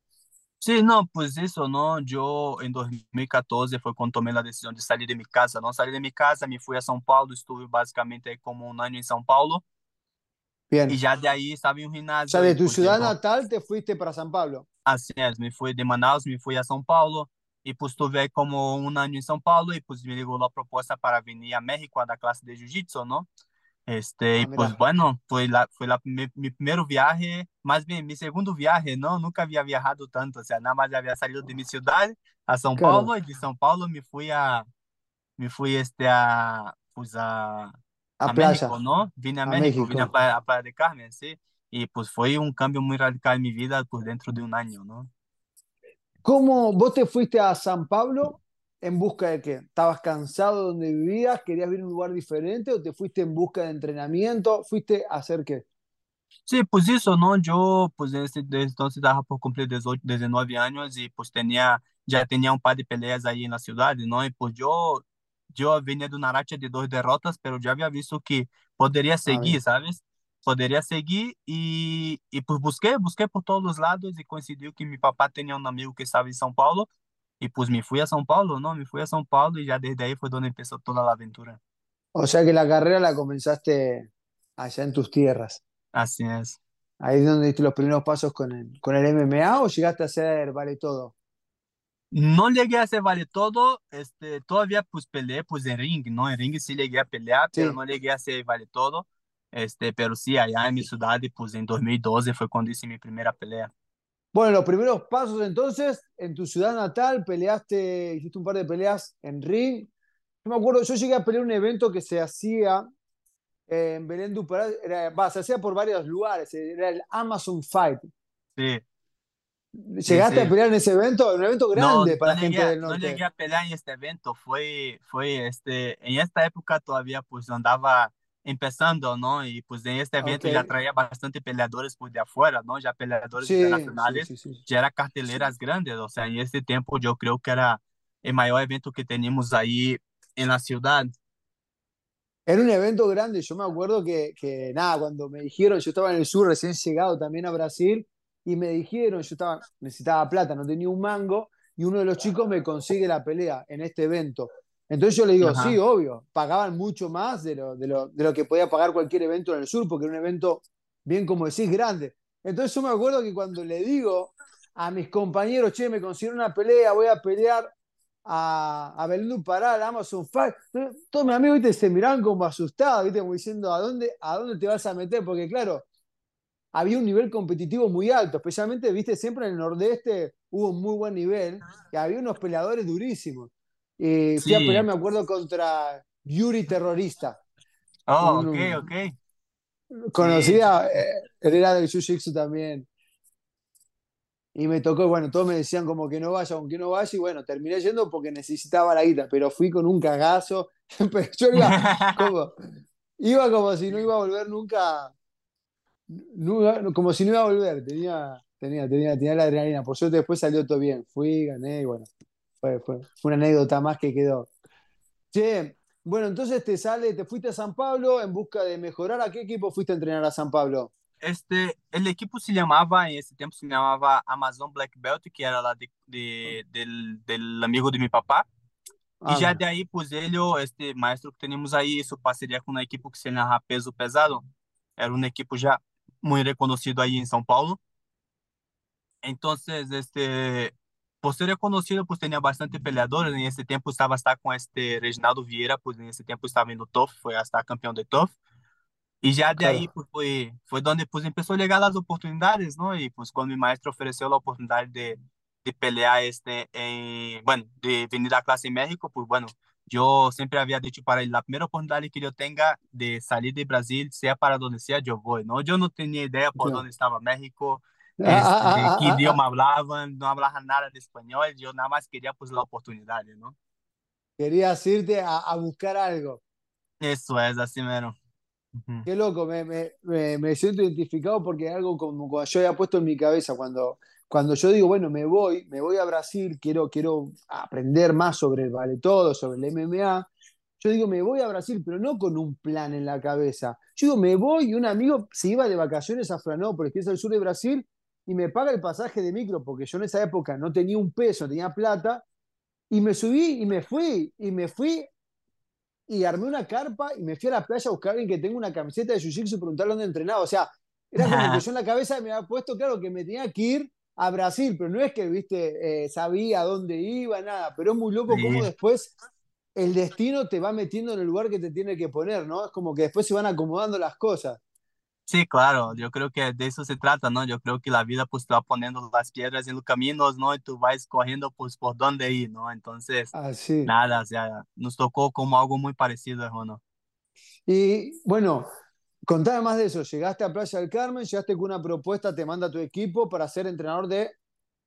Sí, no, pues eso, ¿no? Yo en 2014 fue cuando tomé la decisión de salir de mi casa, ¿no? Salí de mi casa, me fui a São Paulo, estuve básicamente como un año en São Paulo Bien. y ya de ahí en un O gimnasio. sea, de tu ciudad llegó- natal te fuiste para San Pablo. Así es, me fui de Manaus, me fui a São Paulo y pues estuve como un año en São Paulo y pues me llegó la propuesta para venir a México a dar clase de Jiu-Jitsu, ¿no? Este, Ah, y pues bueno, fue la, fue la, mi, mi primer viaje, más bien mi segundo viaje, ¿no? Nunca había viajado tanto, o sea, nada más había salido de mi ciudad a São Claro. Paulo y de São Paulo me fui a, me fui este a, pues a, A a playa. México, ¿no? Vine a, A México, vine a México. Playa, a Playa de Carmen, sí. Y pues fue un cambio muy radical en mi vida, pues dentro de un año, ¿no? ¿Cómo vos te fuiste a San Pablo en busca de qué? ¿Estabas cansado de donde vivías? ¿Querías vivir en un lugar diferente? ¿O te fuiste en busca de entrenamiento? ¿Fuiste a hacer qué? Sí, pues eso, ¿no? Yo, pues desde, desde entonces estaba por cumplir 18, 19 años y pues tenía, ya tenía un par de peleas ahí en la ciudad, ¿no? Y pues yo, yo venía de una racha de dos derrotas, pero ya había visto que podría Ah, seguir. ¿sabes? Podría seguir y, y pues busqué, busqué por todos los lados y coincidió que mi papá tenía un amigo que estaba en São Paulo y pues me fui a São Paulo, ¿no? Me fui a São Paulo y ya desde ahí fue donde empezó toda la aventura. O sea que la carrera la comenzaste allá en tus tierras. Así es. Ahí es donde diste los primeros pasos con el, con el MMA o llegaste a hacer vale todo. No llegué a hacer vale todo, este, todavía pues peleé pues en ring, ¿no? En ring sí llegué a pelear, pero no llegué a hacer vale todo, este, pero sí, allá en mi ciudad, pues en 2012 fue cuando hice mi primera pelea. Bueno, los primeros pasos entonces, en tu ciudad natal, peleaste, hiciste un par de peleas en ring. Yo me acuerdo, yo llegué a pelear un evento que se hacía en Belén do Pará, era, se hacía por varios lugares, era el Amazon Fight. Sí. ¿Llegaste sí. a pelear en ese evento? Un evento No, grande para no gente llegué, del no norte. llegué a pelear en este evento, fue, fue este, en esta época todavía pues andaba empezando, ¿no? Y pues en este evento ya Ok. traía bastante peleadores pues de afuera, ¿no? Ya peleadores Sí, internacionales. sí, sí. ya era carteleras grandes, o sea, en ese tiempo yo creo que era el mayor evento que teníamos ahí en la ciudad. Era un evento grande, yo me acuerdo que, que, nada, cuando me dijeron, yo estaba en el sur, recién llegado también a Brasil, y me dijeron, yo estaba, necesitaba plata, no tenía un mango, y uno de los chicos me consigue la pelea en este evento. Entonces yo le digo, Ajá. sí, obvio, pagaban mucho más de lo, de, lo, de lo que podía pagar cualquier evento en el sur, porque era un evento, bien como decís, grande. Entonces yo me acuerdo que cuando le digo a mis compañeros, che, me consiguieron una pelea, voy a pelear a, a Belén Pará, al Amazon Fight, todos mis amigos ¿viste? se miraban como asustados, ¿viste? como diciendo, ¿a dónde, ¿a dónde te vas a meter? Porque claro, había un nivel competitivo muy alto, especialmente, viste, siempre en el nordeste hubo un muy buen nivel, y había unos peleadores durísimos. Y fui a Sí. pelear, me acuerdo, contra Yuri Terrorista. Oh, Un- ok, ok. Conocía, eh, él era del Jiu-Jitsu también. Y me tocó, bueno, todos me decían como que no vaya, aunque no vaya, y bueno, terminé yendo porque necesitaba la guita, pero fui con un cagazo. Pero yo iba como, iba como si no iba a volver nunca, nunca- como si no iba a volver, tenía, tenía, tenía, tenía la adrenalina. Por suerte después salió todo bien, fui, gané, y bueno, fue, fue, fue una anécdota más que quedó. Che, bueno, entonces te sale, te fuiste a San Pablo en busca de mejorar. ¿A qué equipo fuiste a entrenar a San Pablo? Este, el equipo se llamaba, en ese tiempo se llamaba Amazon Black Belt, que era la de, de- del, del amigo de mi papá. Ah, E já de aí, pues este maestro que temos aí, isso parceria com uma equipe que se chama Peso Pesado. Era um equipo já muito reconhecido aí em São Paulo. Então, este, por ser reconhecido, pues tinha bastante peleadores. Nesse tempo estava hasta com este Reginaldo Vieira, pues nesse tempo estava indo TOF, foi hasta campeão de TOF. E já de aí, Claro. foi, foi onde pues, começou a chegar as oportunidades, não? E pues quando o maestro ofereceu a oportunidade de, de pelear este em, bueno, de venir a clase em México, pues bueno, yo siempre había dicho para él, la primera oportunidad que yo tenga de salir de Brasil, sea para donde sea, yo voy, ¿no? Yo no tenía idea por dónde estaba México, Ah, ah, este, ah, qué ah, ah, idioma hablaban, no hablaba nada de español, yo nada más quería pues la oportunidad, ¿no? Querías irte a, a buscar algo. Eso es, así mero. Qué loco, me, me, me, me siento identificado porque algo como cuando yo había puesto en mi cabeza, cuando, cuando yo digo, bueno, me voy, me voy a Brasil, quiero, quiero aprender más sobre el vale todo, sobre el MMA. Yo digo, me voy a Brasil, pero no con un plan en la cabeza. Yo digo, me voy y un amigo se iba de vacaciones a Florianópolis, que es el sur de Brasil, y me paga el pasaje de micro, porque yo en esa época no tenía un peso, tenía plata, y me subí y me fui, y me fui y armé una carpa y me fui a la playa a buscar a alguien que tenga una camiseta de jiu-jitsu y preguntarle dónde entrenaba. O sea, era como que yo en la cabeza me había puesto claro que me tenía que ir a Brasil, pero no es que, viste, eh, sabía dónde iba, nada, pero es muy loco Sí. cómo después el destino te va metiendo en el lugar que te tiene que poner, ¿no? Es como que después se van acomodando las cosas. Sí, claro, yo creo que de eso se trata, ¿no? Yo creo que la vida pues te va poniendo las piedras en los caminos, ¿no? Y tú vas corriendo pues por dónde ir, ¿no? Entonces, Así. nada, o sea, nos tocó como algo muy parecido, hermano. Y bueno, contame más de eso. Llegaste a Playa del Carmen, llegaste con una propuesta, te manda tu equipo para ser entrenador de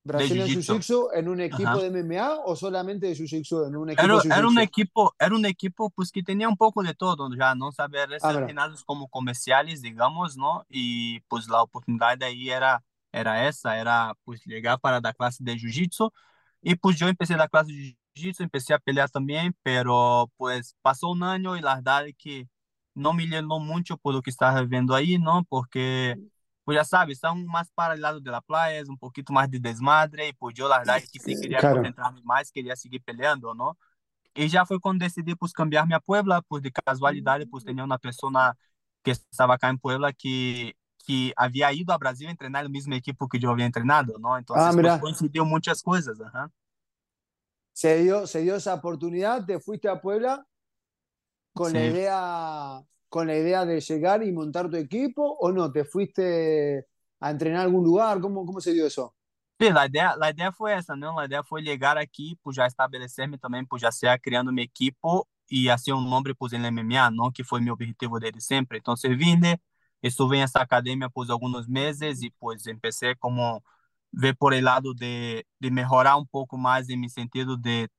Brazilian jiu-jitsu. Jiu-Jitsu en un equipo Ajá. de MMA o solamente de Jiu-Jitsu en un equipo Era, de era un equipo, era un equipo pues que tenía un poco de todo, ya, ¿no? Saber Ah, ginásios como comerciales, digamos, ¿no? Y pues la oportunidad de ahí era, era esa, era pues llegar para dar clase de jiu-jitsu. Y pues yo empecé la clase de jiu-jitsu, empecé a pelear también, pero pues pasó un año y la verdad es que no me llenó mucho por lo que estaba viendo ahí, ¿no? Porque, pues ya sabes, están más para el lado de la playa, es un poquito más de desmadre, y pues yo la verdad es que sí quería Claro. concentrarme más, quería seguir peleando, ¿no? Y ya fue cuando decidí pues cambiarme a Puebla, pues de casualidad, pues tenía una persona que estaba acá en Puebla que, que había ido a Brasil a entrenar el mismo equipo que yo había entrenado, ¿no? Entonces, Ah, pues mira. coincidió muchas cosas, ajá. Se dio, se dio esa oportunidad, te fuiste a Puebla con la Sí. idea, con la idea de llegar y montar tu equipo o no, te fuiste a entrenar a algún lugar, ¿cómo, cómo se dio eso? Sí, a ideia, a ideia foi essa, né? A ideia foi chegar aqui, por já estabelecer-me também, por já ser criando minha equipe e assim um nome por em MMA, não que foi meu objetivo desde sempre. Então, se vine, estuve em essa academia por alguns meses e pues empecé como ver por el lado de, de melhorar um pouco mais em meu sentido de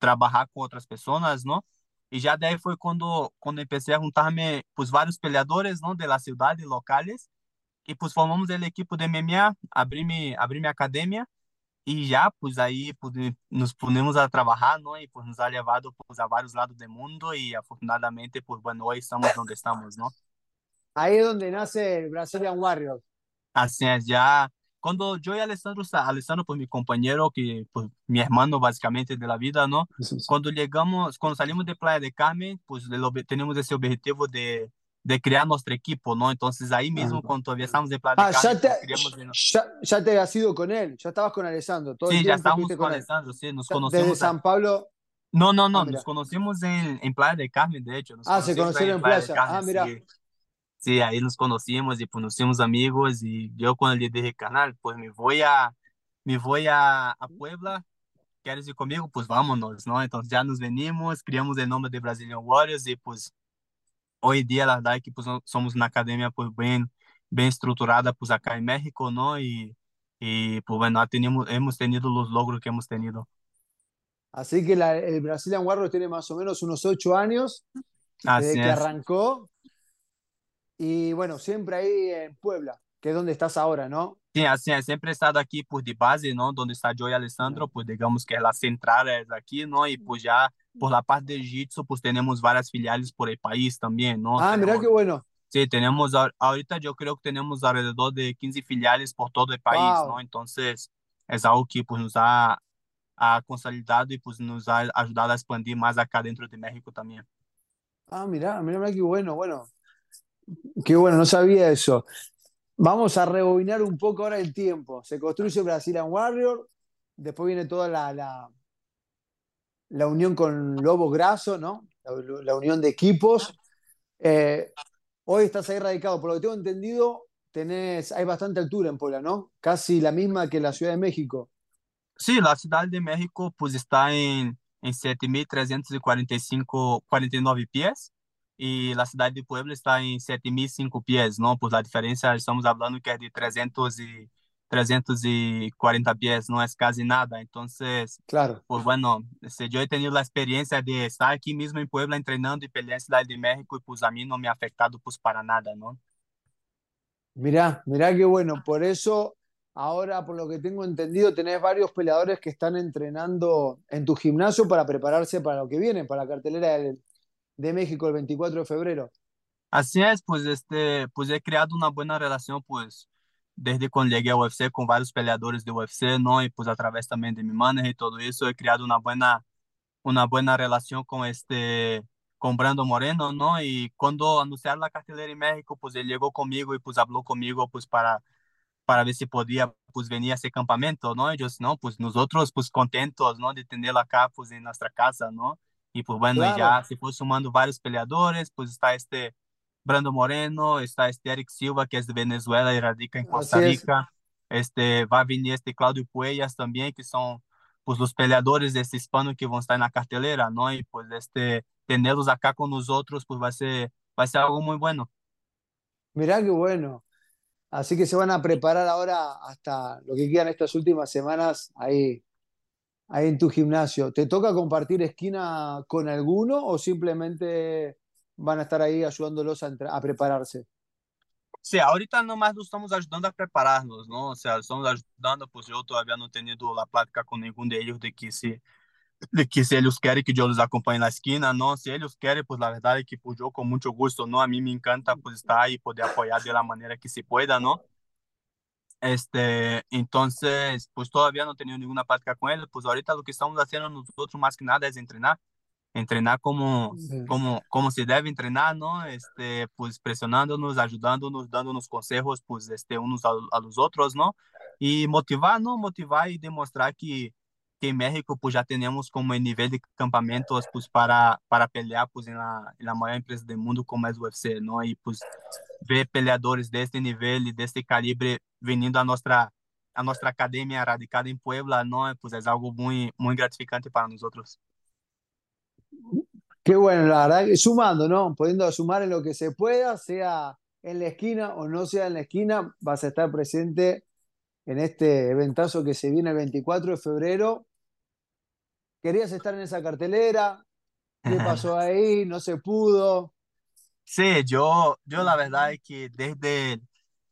trabalhar com outras pessoas, não? E já daí foi quando quando empecé a juntar-me pues vários peleadores, não, de la cidade, locales, e pues formamos a equipe de MMA, abri mi, abri minha academia e já, pues aí pues, nos ponemos a trabalhar, não? E pues nos ha levado pues, a vários lados do mundo e afortunadamente, pues bueno, hoy estamos onde estamos, não? Ahí es donde nace el Brazilian Warriors. Assim é, já cuando yo y Alessandro, Alessandro pues mi compañero, que pues mi hermano básicamente de la vida, ¿no? Cuando llegamos, cuando salimos de Playa de Carmen, pues tenemos ese objetivo de, de crear nuestro equipo, ¿no? Entonces ahí mismo, cuando todavía estamos de Playa de Ah, ya Carmen, te, pues, ya, ya te has ido con él, ya estabas con Alessandro. Todo el sí, ya tiempo estábamos con él. Alessandro, sí, nos Desde conocimos. San Pablo. No, no, no, Ah, nos conocimos en, en Playa de Carmen, de hecho. nos Ah, se conocieron en Playa de playa. Carmen, Ah, mira. sí. Sí, ahí nos conocimos y pues nos hicimos amigos y yo cuando le dije, canal, pues me voy a, me voy a, a Puebla, ¿quieres ir conmigo? Pues vámonos, ¿no? Entonces ya nos venimos, criamos el nombre de Brazilian Warriors y pues hoy día la verdad es que pues somos una academia pues bien, bien estructurada pues acá en México, ¿no? Y, y pues bueno, tenemos, hemos tenido los logros que hemos tenido. Así que la- el Brazilian Warriors tiene más o menos unos ocho años Así desde que es. arrancó. Y bueno, siempre ahí en Puebla, que es donde estás ahora, ¿no? Sí, así es, siempre he estado aquí pues de base, ¿no? Donde está yo y Alessandro, pues digamos que la central es aquí, ¿no? Y pues ya por la parte de Jiu-Jitsu, pues tenemos varias filiales por el país también, ¿no? Ah, Tenemos- qué bueno. Sí, tenemos, ahor- ahorita yo creo que tenemos alrededor de 15 filiales por todo el país, Wow. ¿no? Entonces, es algo que pues nos ha, ha consolidado y pues nos ha ayudado a expandir más acá dentro de México también. Ah, mirá, mirá, mirá qué bueno, bueno. Qué bueno, no sabía eso. Vamos a rebobinar un poco ahora el tiempo. Se construye Brazilian Warrior, después viene toda la, la, la unión con Lobo Graso, ¿no? La, unión de equipos. Eh, hoy estás ahí radicado, por lo que tengo entendido, tenés, hay bastante altura en Puebla, ¿no? Casi la misma que la Ciudad de México. Sí, la Ciudad de México pues está en, en 7.345, 49 pies y la Ciudad de Puebla está en 7.005 pies, ¿no? Pues la diferencia, estamos hablando que es de 300 y, 340 pies, no es casi nada. Entonces, Claro. pues bueno, yo he tenido la experiencia de estar aquí mismo en Puebla entrenando y pelear en Ciudad de México y pues a mí no me ha afectado pues para nada, ¿no? Mirá, mirá qué bueno. Por eso, ahora, por lo que tengo entendido, tenés varios peleadores que están entrenando en tu gimnasio para prepararse para lo que viene, para la cartelera del- de México el 24 de febrero. Así es, pues este, pues he creado una buena relación, pues, desde cuando llegué a UFC con varios peleadores de UFC, ¿no? Y pues a través también de mi manager y todo eso, he creado una buena, una buena relación con este, con Brando Moreno, ¿no? Y cuando anunciaron la cartelera en México, pues él llegó conmigo y pues habló conmigo, pues para, para ver si podía, pues venir a ese campamento, ¿no? Ellos, no, pues nosotros, pues contentos, ¿no? De tenerlo acá, pues en nuestra casa, ¿no? Y pues bueno, y ya Claro. se fue sumando varios peleadores, pues está este Brando Moreno, está este Eric Silva, que es de Venezuela y radica en Costa Así es. Rica. Este, va a venir este Claudio Puellas también, que son pues los peleadores de este hispano que van a estar en la cartelera, ¿no? Y pues este, tenerlos acá con nosotros, pues va a ser, va a ser algo muy bueno. Mirá qué bueno. Así que se van a preparar ahora hasta lo que quedan estas últimas semanas ahí, ahí en tu gimnasio. ¿Te toca compartir esquina con alguno o simplemente van a estar ahí ayudándolos a, prepararse? Sí, ahorita nomás nos estamos ayudando a prepararnos, ¿no? O sea, estamos ayudando, pues yo todavía no he tenido la plática con ninguno de ellos de que si, de que si ellos quieren que yo los acompañe en la esquina, ¿no? Si ellos quieren, pues la verdad es que pues yo con mucho gusto, ¿no? A mí me encanta pues estar ahí y poder apoyar de la manera que se pueda, ¿no? Este, entonces, pues todavía no he tenido ninguna plática con él, pues ahorita lo que estamos haciendo nosotros más que nada es entrenar, entrenar como, Bien. como, como se debe entrenar, ¿no? Este, pues presionándonos, ayudándonos, dándonos consejos, pues, este, unos a, a los otros, ¿no? Y motivar, ¿no? Motivar y demostrar que, que en México, pues, ya tenemos como el nivel de campamentos, pues, para, para pelear, pues, en la mayor empresa del mundo como es UFC, ¿no? Y, pues, ver peleadores de este nivel y de este calibre viniendo a nuestra, a nuestra academia radicada en Puebla, ¿no? Pues, es algo muy, muy gratificante para nosotros. Qué bueno, la verdad, que sumando, ¿no? Pudiendo sumar en lo que se pueda, sea en la esquina o no sea en la esquina, vas a estar presente en este eventazo que se viene el 24 de febrero. ¿Querías estar en esa cartelera? ¿Qué pasó ahí? ¿No se pudo? Sí, yo, yo la verdad es que desde,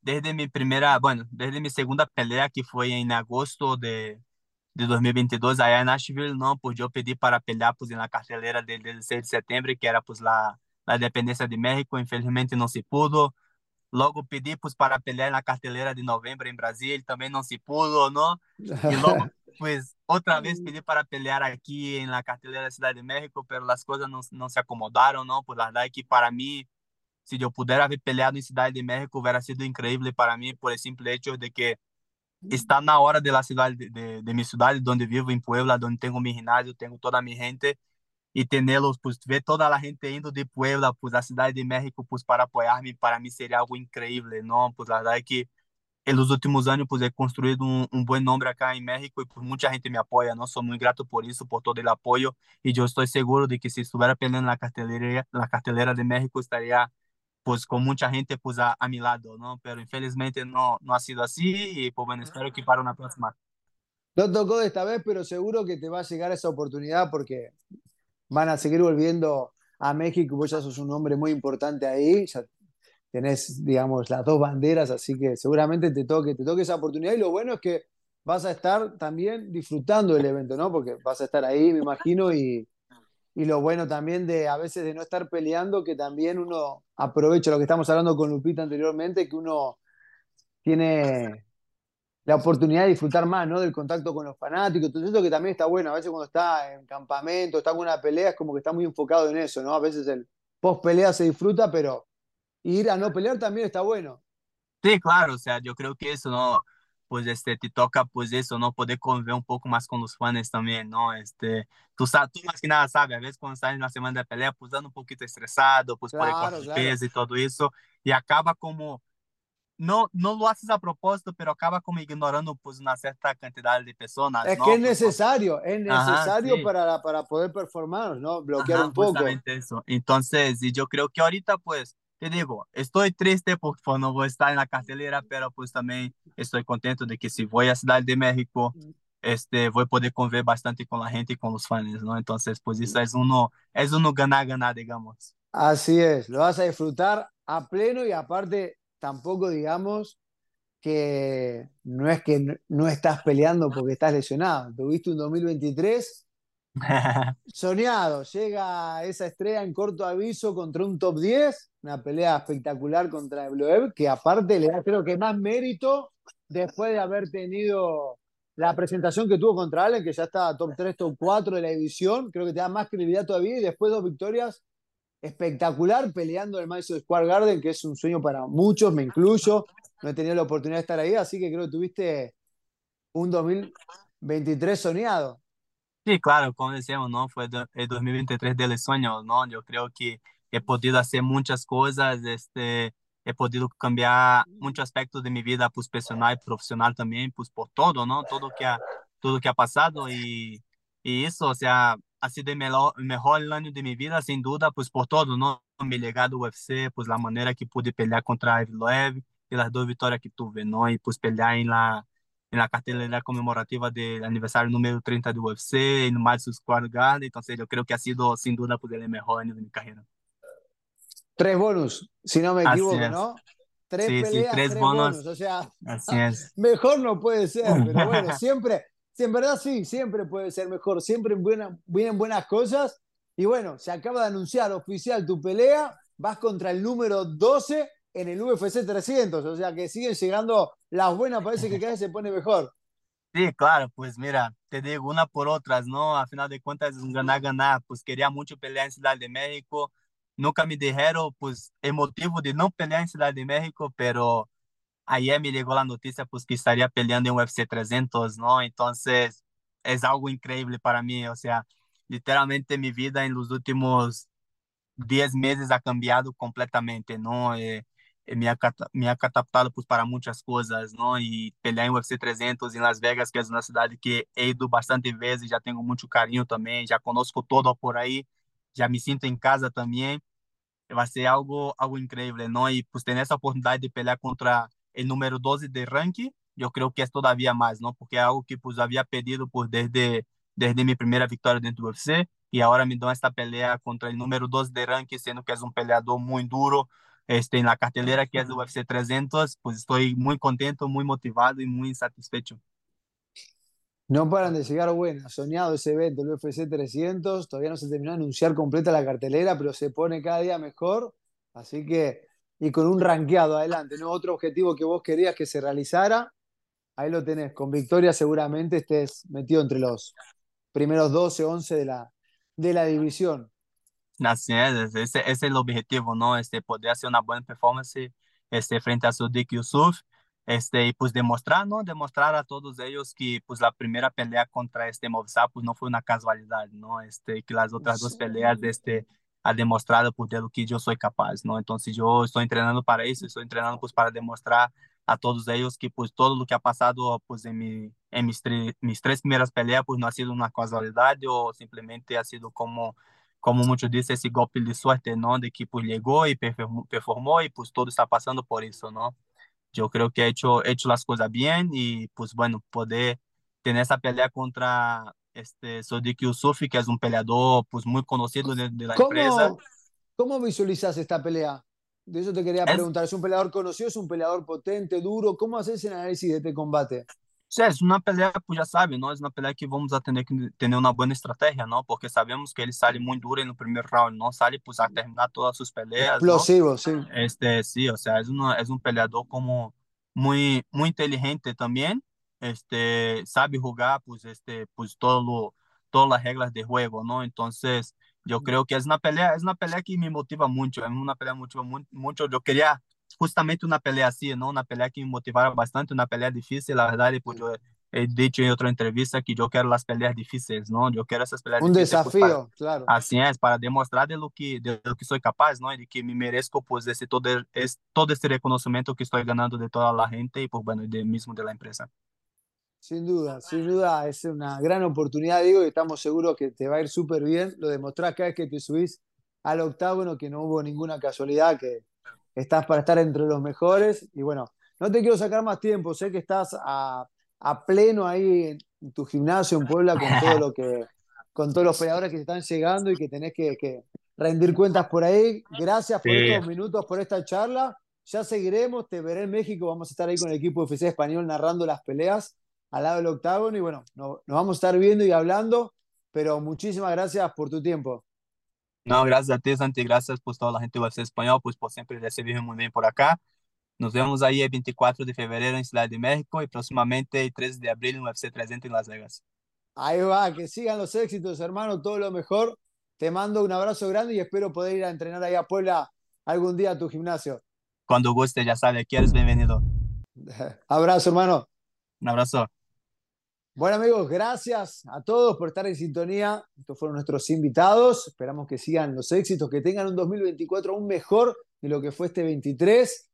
desde mi primera, bueno, desde mi segunda pelea que fue en agosto de, de 2022 allá en Nashville, ¿no? Pues yo pedí para pelear pues en la cartelera del 16 de septiembre, que era pues la, la dependencia de México, infelizmente no se pudo. Logo pedi para pelear na cartelera de novembro em Brasil, também não se pudo, não? E logo, pues, outra vez pedi para pelear aqui em la cartelera da Cidade de México, pero as coisas não, não se acomodaram, não? Por verdade que para mim, se eu puder haver peleado em Cidade de México, hubiera sido incrível para mim, por el simple hecho de que está na hora de la cidade de, de, de mi cidade, onde vivo, em Puebla, onde tenho mi ginásio, tenho toda a minha gente, y tenerlos, pues ver toda la gente indo de Puebla, pues a Ciudad de México, pues para apoyarme, para mí sería algo increíble, ¿no? Pues la verdad es que en los últimos años, pues he construido un, un buen nombre acá México y pues mucha gente me apoya, ¿no? Soy muy grato por eso, por todo el apoyo y yo estoy seguro de que si estuviera peleando en la cartelera, la de México estaría pues con mucha gente pues a, a mi lado, ¿no? Pero infelizmente no, no ha sido así y pues bueno, espero que para una próxima. No tocó esta vez, pero seguro que te va a llegar esa oportunidad porque van a seguir volviendo a México, vos ya sos un hombre muy importante ahí, ya tenés, digamos, las dos banderas, así que seguramente te toque, te toque esa oportunidad y lo bueno es que vas a estar también disfrutando del evento, ¿no? Porque vas a estar ahí, me imagino, y, y lo bueno también de a veces de no estar peleando, que también uno aprovecha lo que estamos hablando con Lupita anteriormente, que uno tiene la oportunidad de disfrutar más, ¿no? Del contacto con los fanáticos, todo eso que también está bueno. A veces cuando está en campamento, está con una pelea, es como que está muy enfocado en eso, ¿no? A veces el post pelea se disfruta, pero ir a no pelear también está bueno. Sí, claro, o sea, yo creo que eso, ¿no? Pues este, te toca, pues eso, ¿no? Poder conviver un poco más con los fans también, ¿no? Este, tú, sabes, tú más que nada sabes, a veces cuando estás en la semana de pelea, pues dando un poquito estresado, pues claro, por el claro. peso y todo eso, y acaba como no, no lo haces a propósito, pero acaba como ignorando pues una cierta cantidad de personas. Es ¿no? que es Pues, necesario, es necesario Ajá, sí. para, para poder performar, ¿no? Bloquear Ajá, un poco. justamente eso. Entonces, y yo creo que ahorita pues, te digo, estoy triste porque no voy a estar en la cartelera, pero pues también estoy contento de que si voy a Ciudad de México, este, voy a poder convivir bastante con la gente y con los fans, ¿no? Entonces, pues eso es uno, es uno ganar-ganar, digamos. Así es, lo vas a disfrutar a pleno y aparte tampoco digamos que no es que no- no estás peleando porque estás lesionado. Tuviste un 2023 soñado. Llega esa estrella en corto aviso contra un top 10, una pelea espectacular contra Evloev, que aparte le da creo que más mérito después de haber tenido la presentación que tuvo contra Allen, que ya está top 3, top 4 de la división. Creo que te da más credibilidad todavía y después dos victorias espectacular peleando en el Madison Square Garden, que es un sueño para muchos, me incluyo. No he tenido la oportunidad de estar ahí, así que creo que tuviste un 2023 soñado. Sí, claro, como decíamos, ¿no? Fue el 2023 de los sueños, ¿no? Yo creo que he podido hacer muchas cosas, este, he podido cambiar muchos aspectos de mi vida, pues personal y profesional también, pues por todo, ¿no? Todo que ha, todo que ha pasado y, y eso, o sea, ha sido el mejor, el mejor año de mi vida, sin duda, pues por todo, ¿no? Mi legado UFC, pues la manera que pude pelear contra Evloev y las dos victorias que tuve, ¿no? Y pues pelear en la, en la cartelera conmemorativa del aniversario número 30 do UFC, en Madison Square Garden, entonces yo creo que ha sido sin duda pues, el mejor año de mi carrera. Tres bonus, si no me Así equivoco, es. ¿no? Tres Sí, sí, peleas, tres tres bonus. bonus. O sea, Así es. mejor no puede ser, pero bueno, siempre, sí, en verdad sí, siempre puede ser mejor, siempre buena, vienen buenas cosas. Y bueno, se acaba de anunciar oficial tu pelea, vas contra el número 12 en el UFC 300, o sea que siguen llegando las buenas, parece que cada vez se pone mejor. Sí, claro, pues mira, te digo una por otras, ¿no? A final de cuentas es un ganar-ganar, pues quería mucho pelear en Ciudad de México, nunca me dijeron, pues, el motivo de no pelear en Ciudad de México, pero ayer me llegó la noticia, pues, que estaría peleando en UFC 300, ¿no? Entonces, es algo increíble para mí, o sea, literalmente mi vida en los últimos 10 meses ha cambiado completamente, ¿no? Eh, eh, me, ha, me ha catapultado pues, para muchas cosas, ¿no? Y pelear en UFC 300 en Las Vegas, que es una ciudad que he ido bastante veces, ya tengo mucho cariño también, ya conozco todo por ahí, ya me siento en casa también, va a ser algo, algo increíble, ¿no? Y pues tener esa oportunidad de pelear contra el número 12 de ranking, yo creo que es todavía más, ¿no? Porque es algo que pues había pedido pues desde, desde mi primera victoria dentro del UFC y ahora me dan esta pelea contra el número 2 de ranking, siendo que es un peleador muy duro, este, en la cartelera que es el UFC 300, pues estoy muy contento, muy motivado y muy satisfecho. No paran de llegar buenas, soñado ese evento, el UFC 300, todavía no se terminó de anunciar completa la cartelera, pero se pone cada día mejor, así que y con un ranqueado adelante, ¿no? Otro objetivo que vos querías que se realizara, ahí lo tenés. Con victoria seguramente estés metido entre los primeros 12, 11 de la, de la división. Así es, ese, ese es el objetivo, ¿no? Este, poder hacer una buena performance este, frente a Sodiq Yusuf este, y pues demostrar, ¿no? Demostrar a todos ellos que pues la primera pelea contra este Movistar pues no fue una casualidad, ¿no? Este, que las otras dos peleas este, ha demostrado pues de lo que yo soy capaz, ¿no? Entonces yo estoy entrenando para eso, estoy entrenando pues para demostrar a todos ellos que pues todo lo que ha pasado pues en, mi, en mis, mis tres primeras peleas pues no ha sido una casualidad o simplemente ha sido como como muchos dicen, ese golpe de suerte, ¿no? De que pues llegó y performó, performó y pues todo está pasando por eso, ¿no? Yo creo que he hecho, hecho las cosas bien y pues bueno, poder tener esa pelea contra este Sodiq Yusufi, que es un peleador pues muy conocido de, de la ¿Cómo, empresa. ¿Cómo visualizas esta pelea? De eso te quería preguntar. ¿Es un peleador conocido? ¿Es un peleador potente, duro? ¿Cómo haces el análisis de este combate? Sí, es una pelea, pues ya sabe, ¿no? Es una pelea que vamos a tener que tener una buena estrategia, ¿no? Porque sabemos que él sale muy duro en el primer round, ¿no? Sale pues a terminar todas sus peleas, ¿no? Explosivo, sí. Este, sí, o sea, es, una, es un peleador como muy, muy inteligente también, este, sabe jugar, pues, este, pues todo lo, todas las reglas de juego, ¿no? Entonces, yo creo que es una pelea, es una pelea que me motiva mucho, es una pelea mucho, mu- mucho, yo quería justamente una pelea así, ¿no? Una pelea que me motivara bastante, una pelea difícil, la verdad, y pues yo he dicho en otra entrevista que yo quiero las peleas difíciles, ¿no? Yo quiero esas peleas Un difíciles, pues, para- desafío, claro. Así es, para demostrar de lo que, de lo que soy capaz, ¿no? Y de que me merezco, pues, ese, todo, es, todo este reconocimiento que estoy ganando de toda la gente y, pues, bueno, de mismo de la empresa. Sin duda, sin duda es una gran oportunidad, digo, y estamos seguros que te va a ir súper bien. Lo demostrás cada vez que te subís al octágono, que no hubo ninguna casualidad, que estás para estar entre los mejores. Y bueno, no te quiero sacar más tiempo, sé que estás a, a pleno ahí en tu gimnasio en Puebla con todo lo que, con todos los peleadores que están llegando y que tenés que, que rendir cuentas por ahí. Gracias por Sí. estos minutos, por esta charla. Ya seguiremos, te veré en México, vamos a estar ahí con el equipo de FC Español narrando las peleas al lado del octágono y bueno, no- nos vamos a estar viendo y hablando, pero muchísimas gracias por tu tiempo. No, gracias a ti, Santi, gracias por toda la gente del UFC español, pues por siempre recibirme muy bien por acá. Nos vemos ahí el 24 de febrero en Ciudad de México y próximamente el 3 de abril en UFC 300 en Las Vegas. Ahí va, que sigan los éxitos, hermano, todo lo mejor. Te mando un abrazo grande y espero poder ir a entrenar ahí a Puebla algún día a tu gimnasio. Cuando guste, ya sabe, aquí eres bienvenido. Abrazo, hermano. Un abrazo. Bueno amigos, gracias a todos por estar en sintonía. Estos fueron nuestros invitados. Esperamos que sigan los éxitos, que tengan un 2024 aún mejor de lo que fue este 23.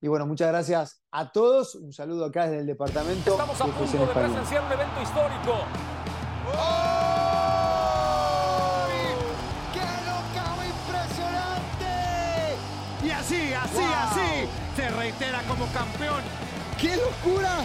Y bueno, muchas gracias a todos. Un saludo acá desde el departamento Estamos a de punto de presenciar un evento histórico. ¡Qué knockout impresionante! Y así, así, Wow. así, se reitera como campeón. ¡Qué locura!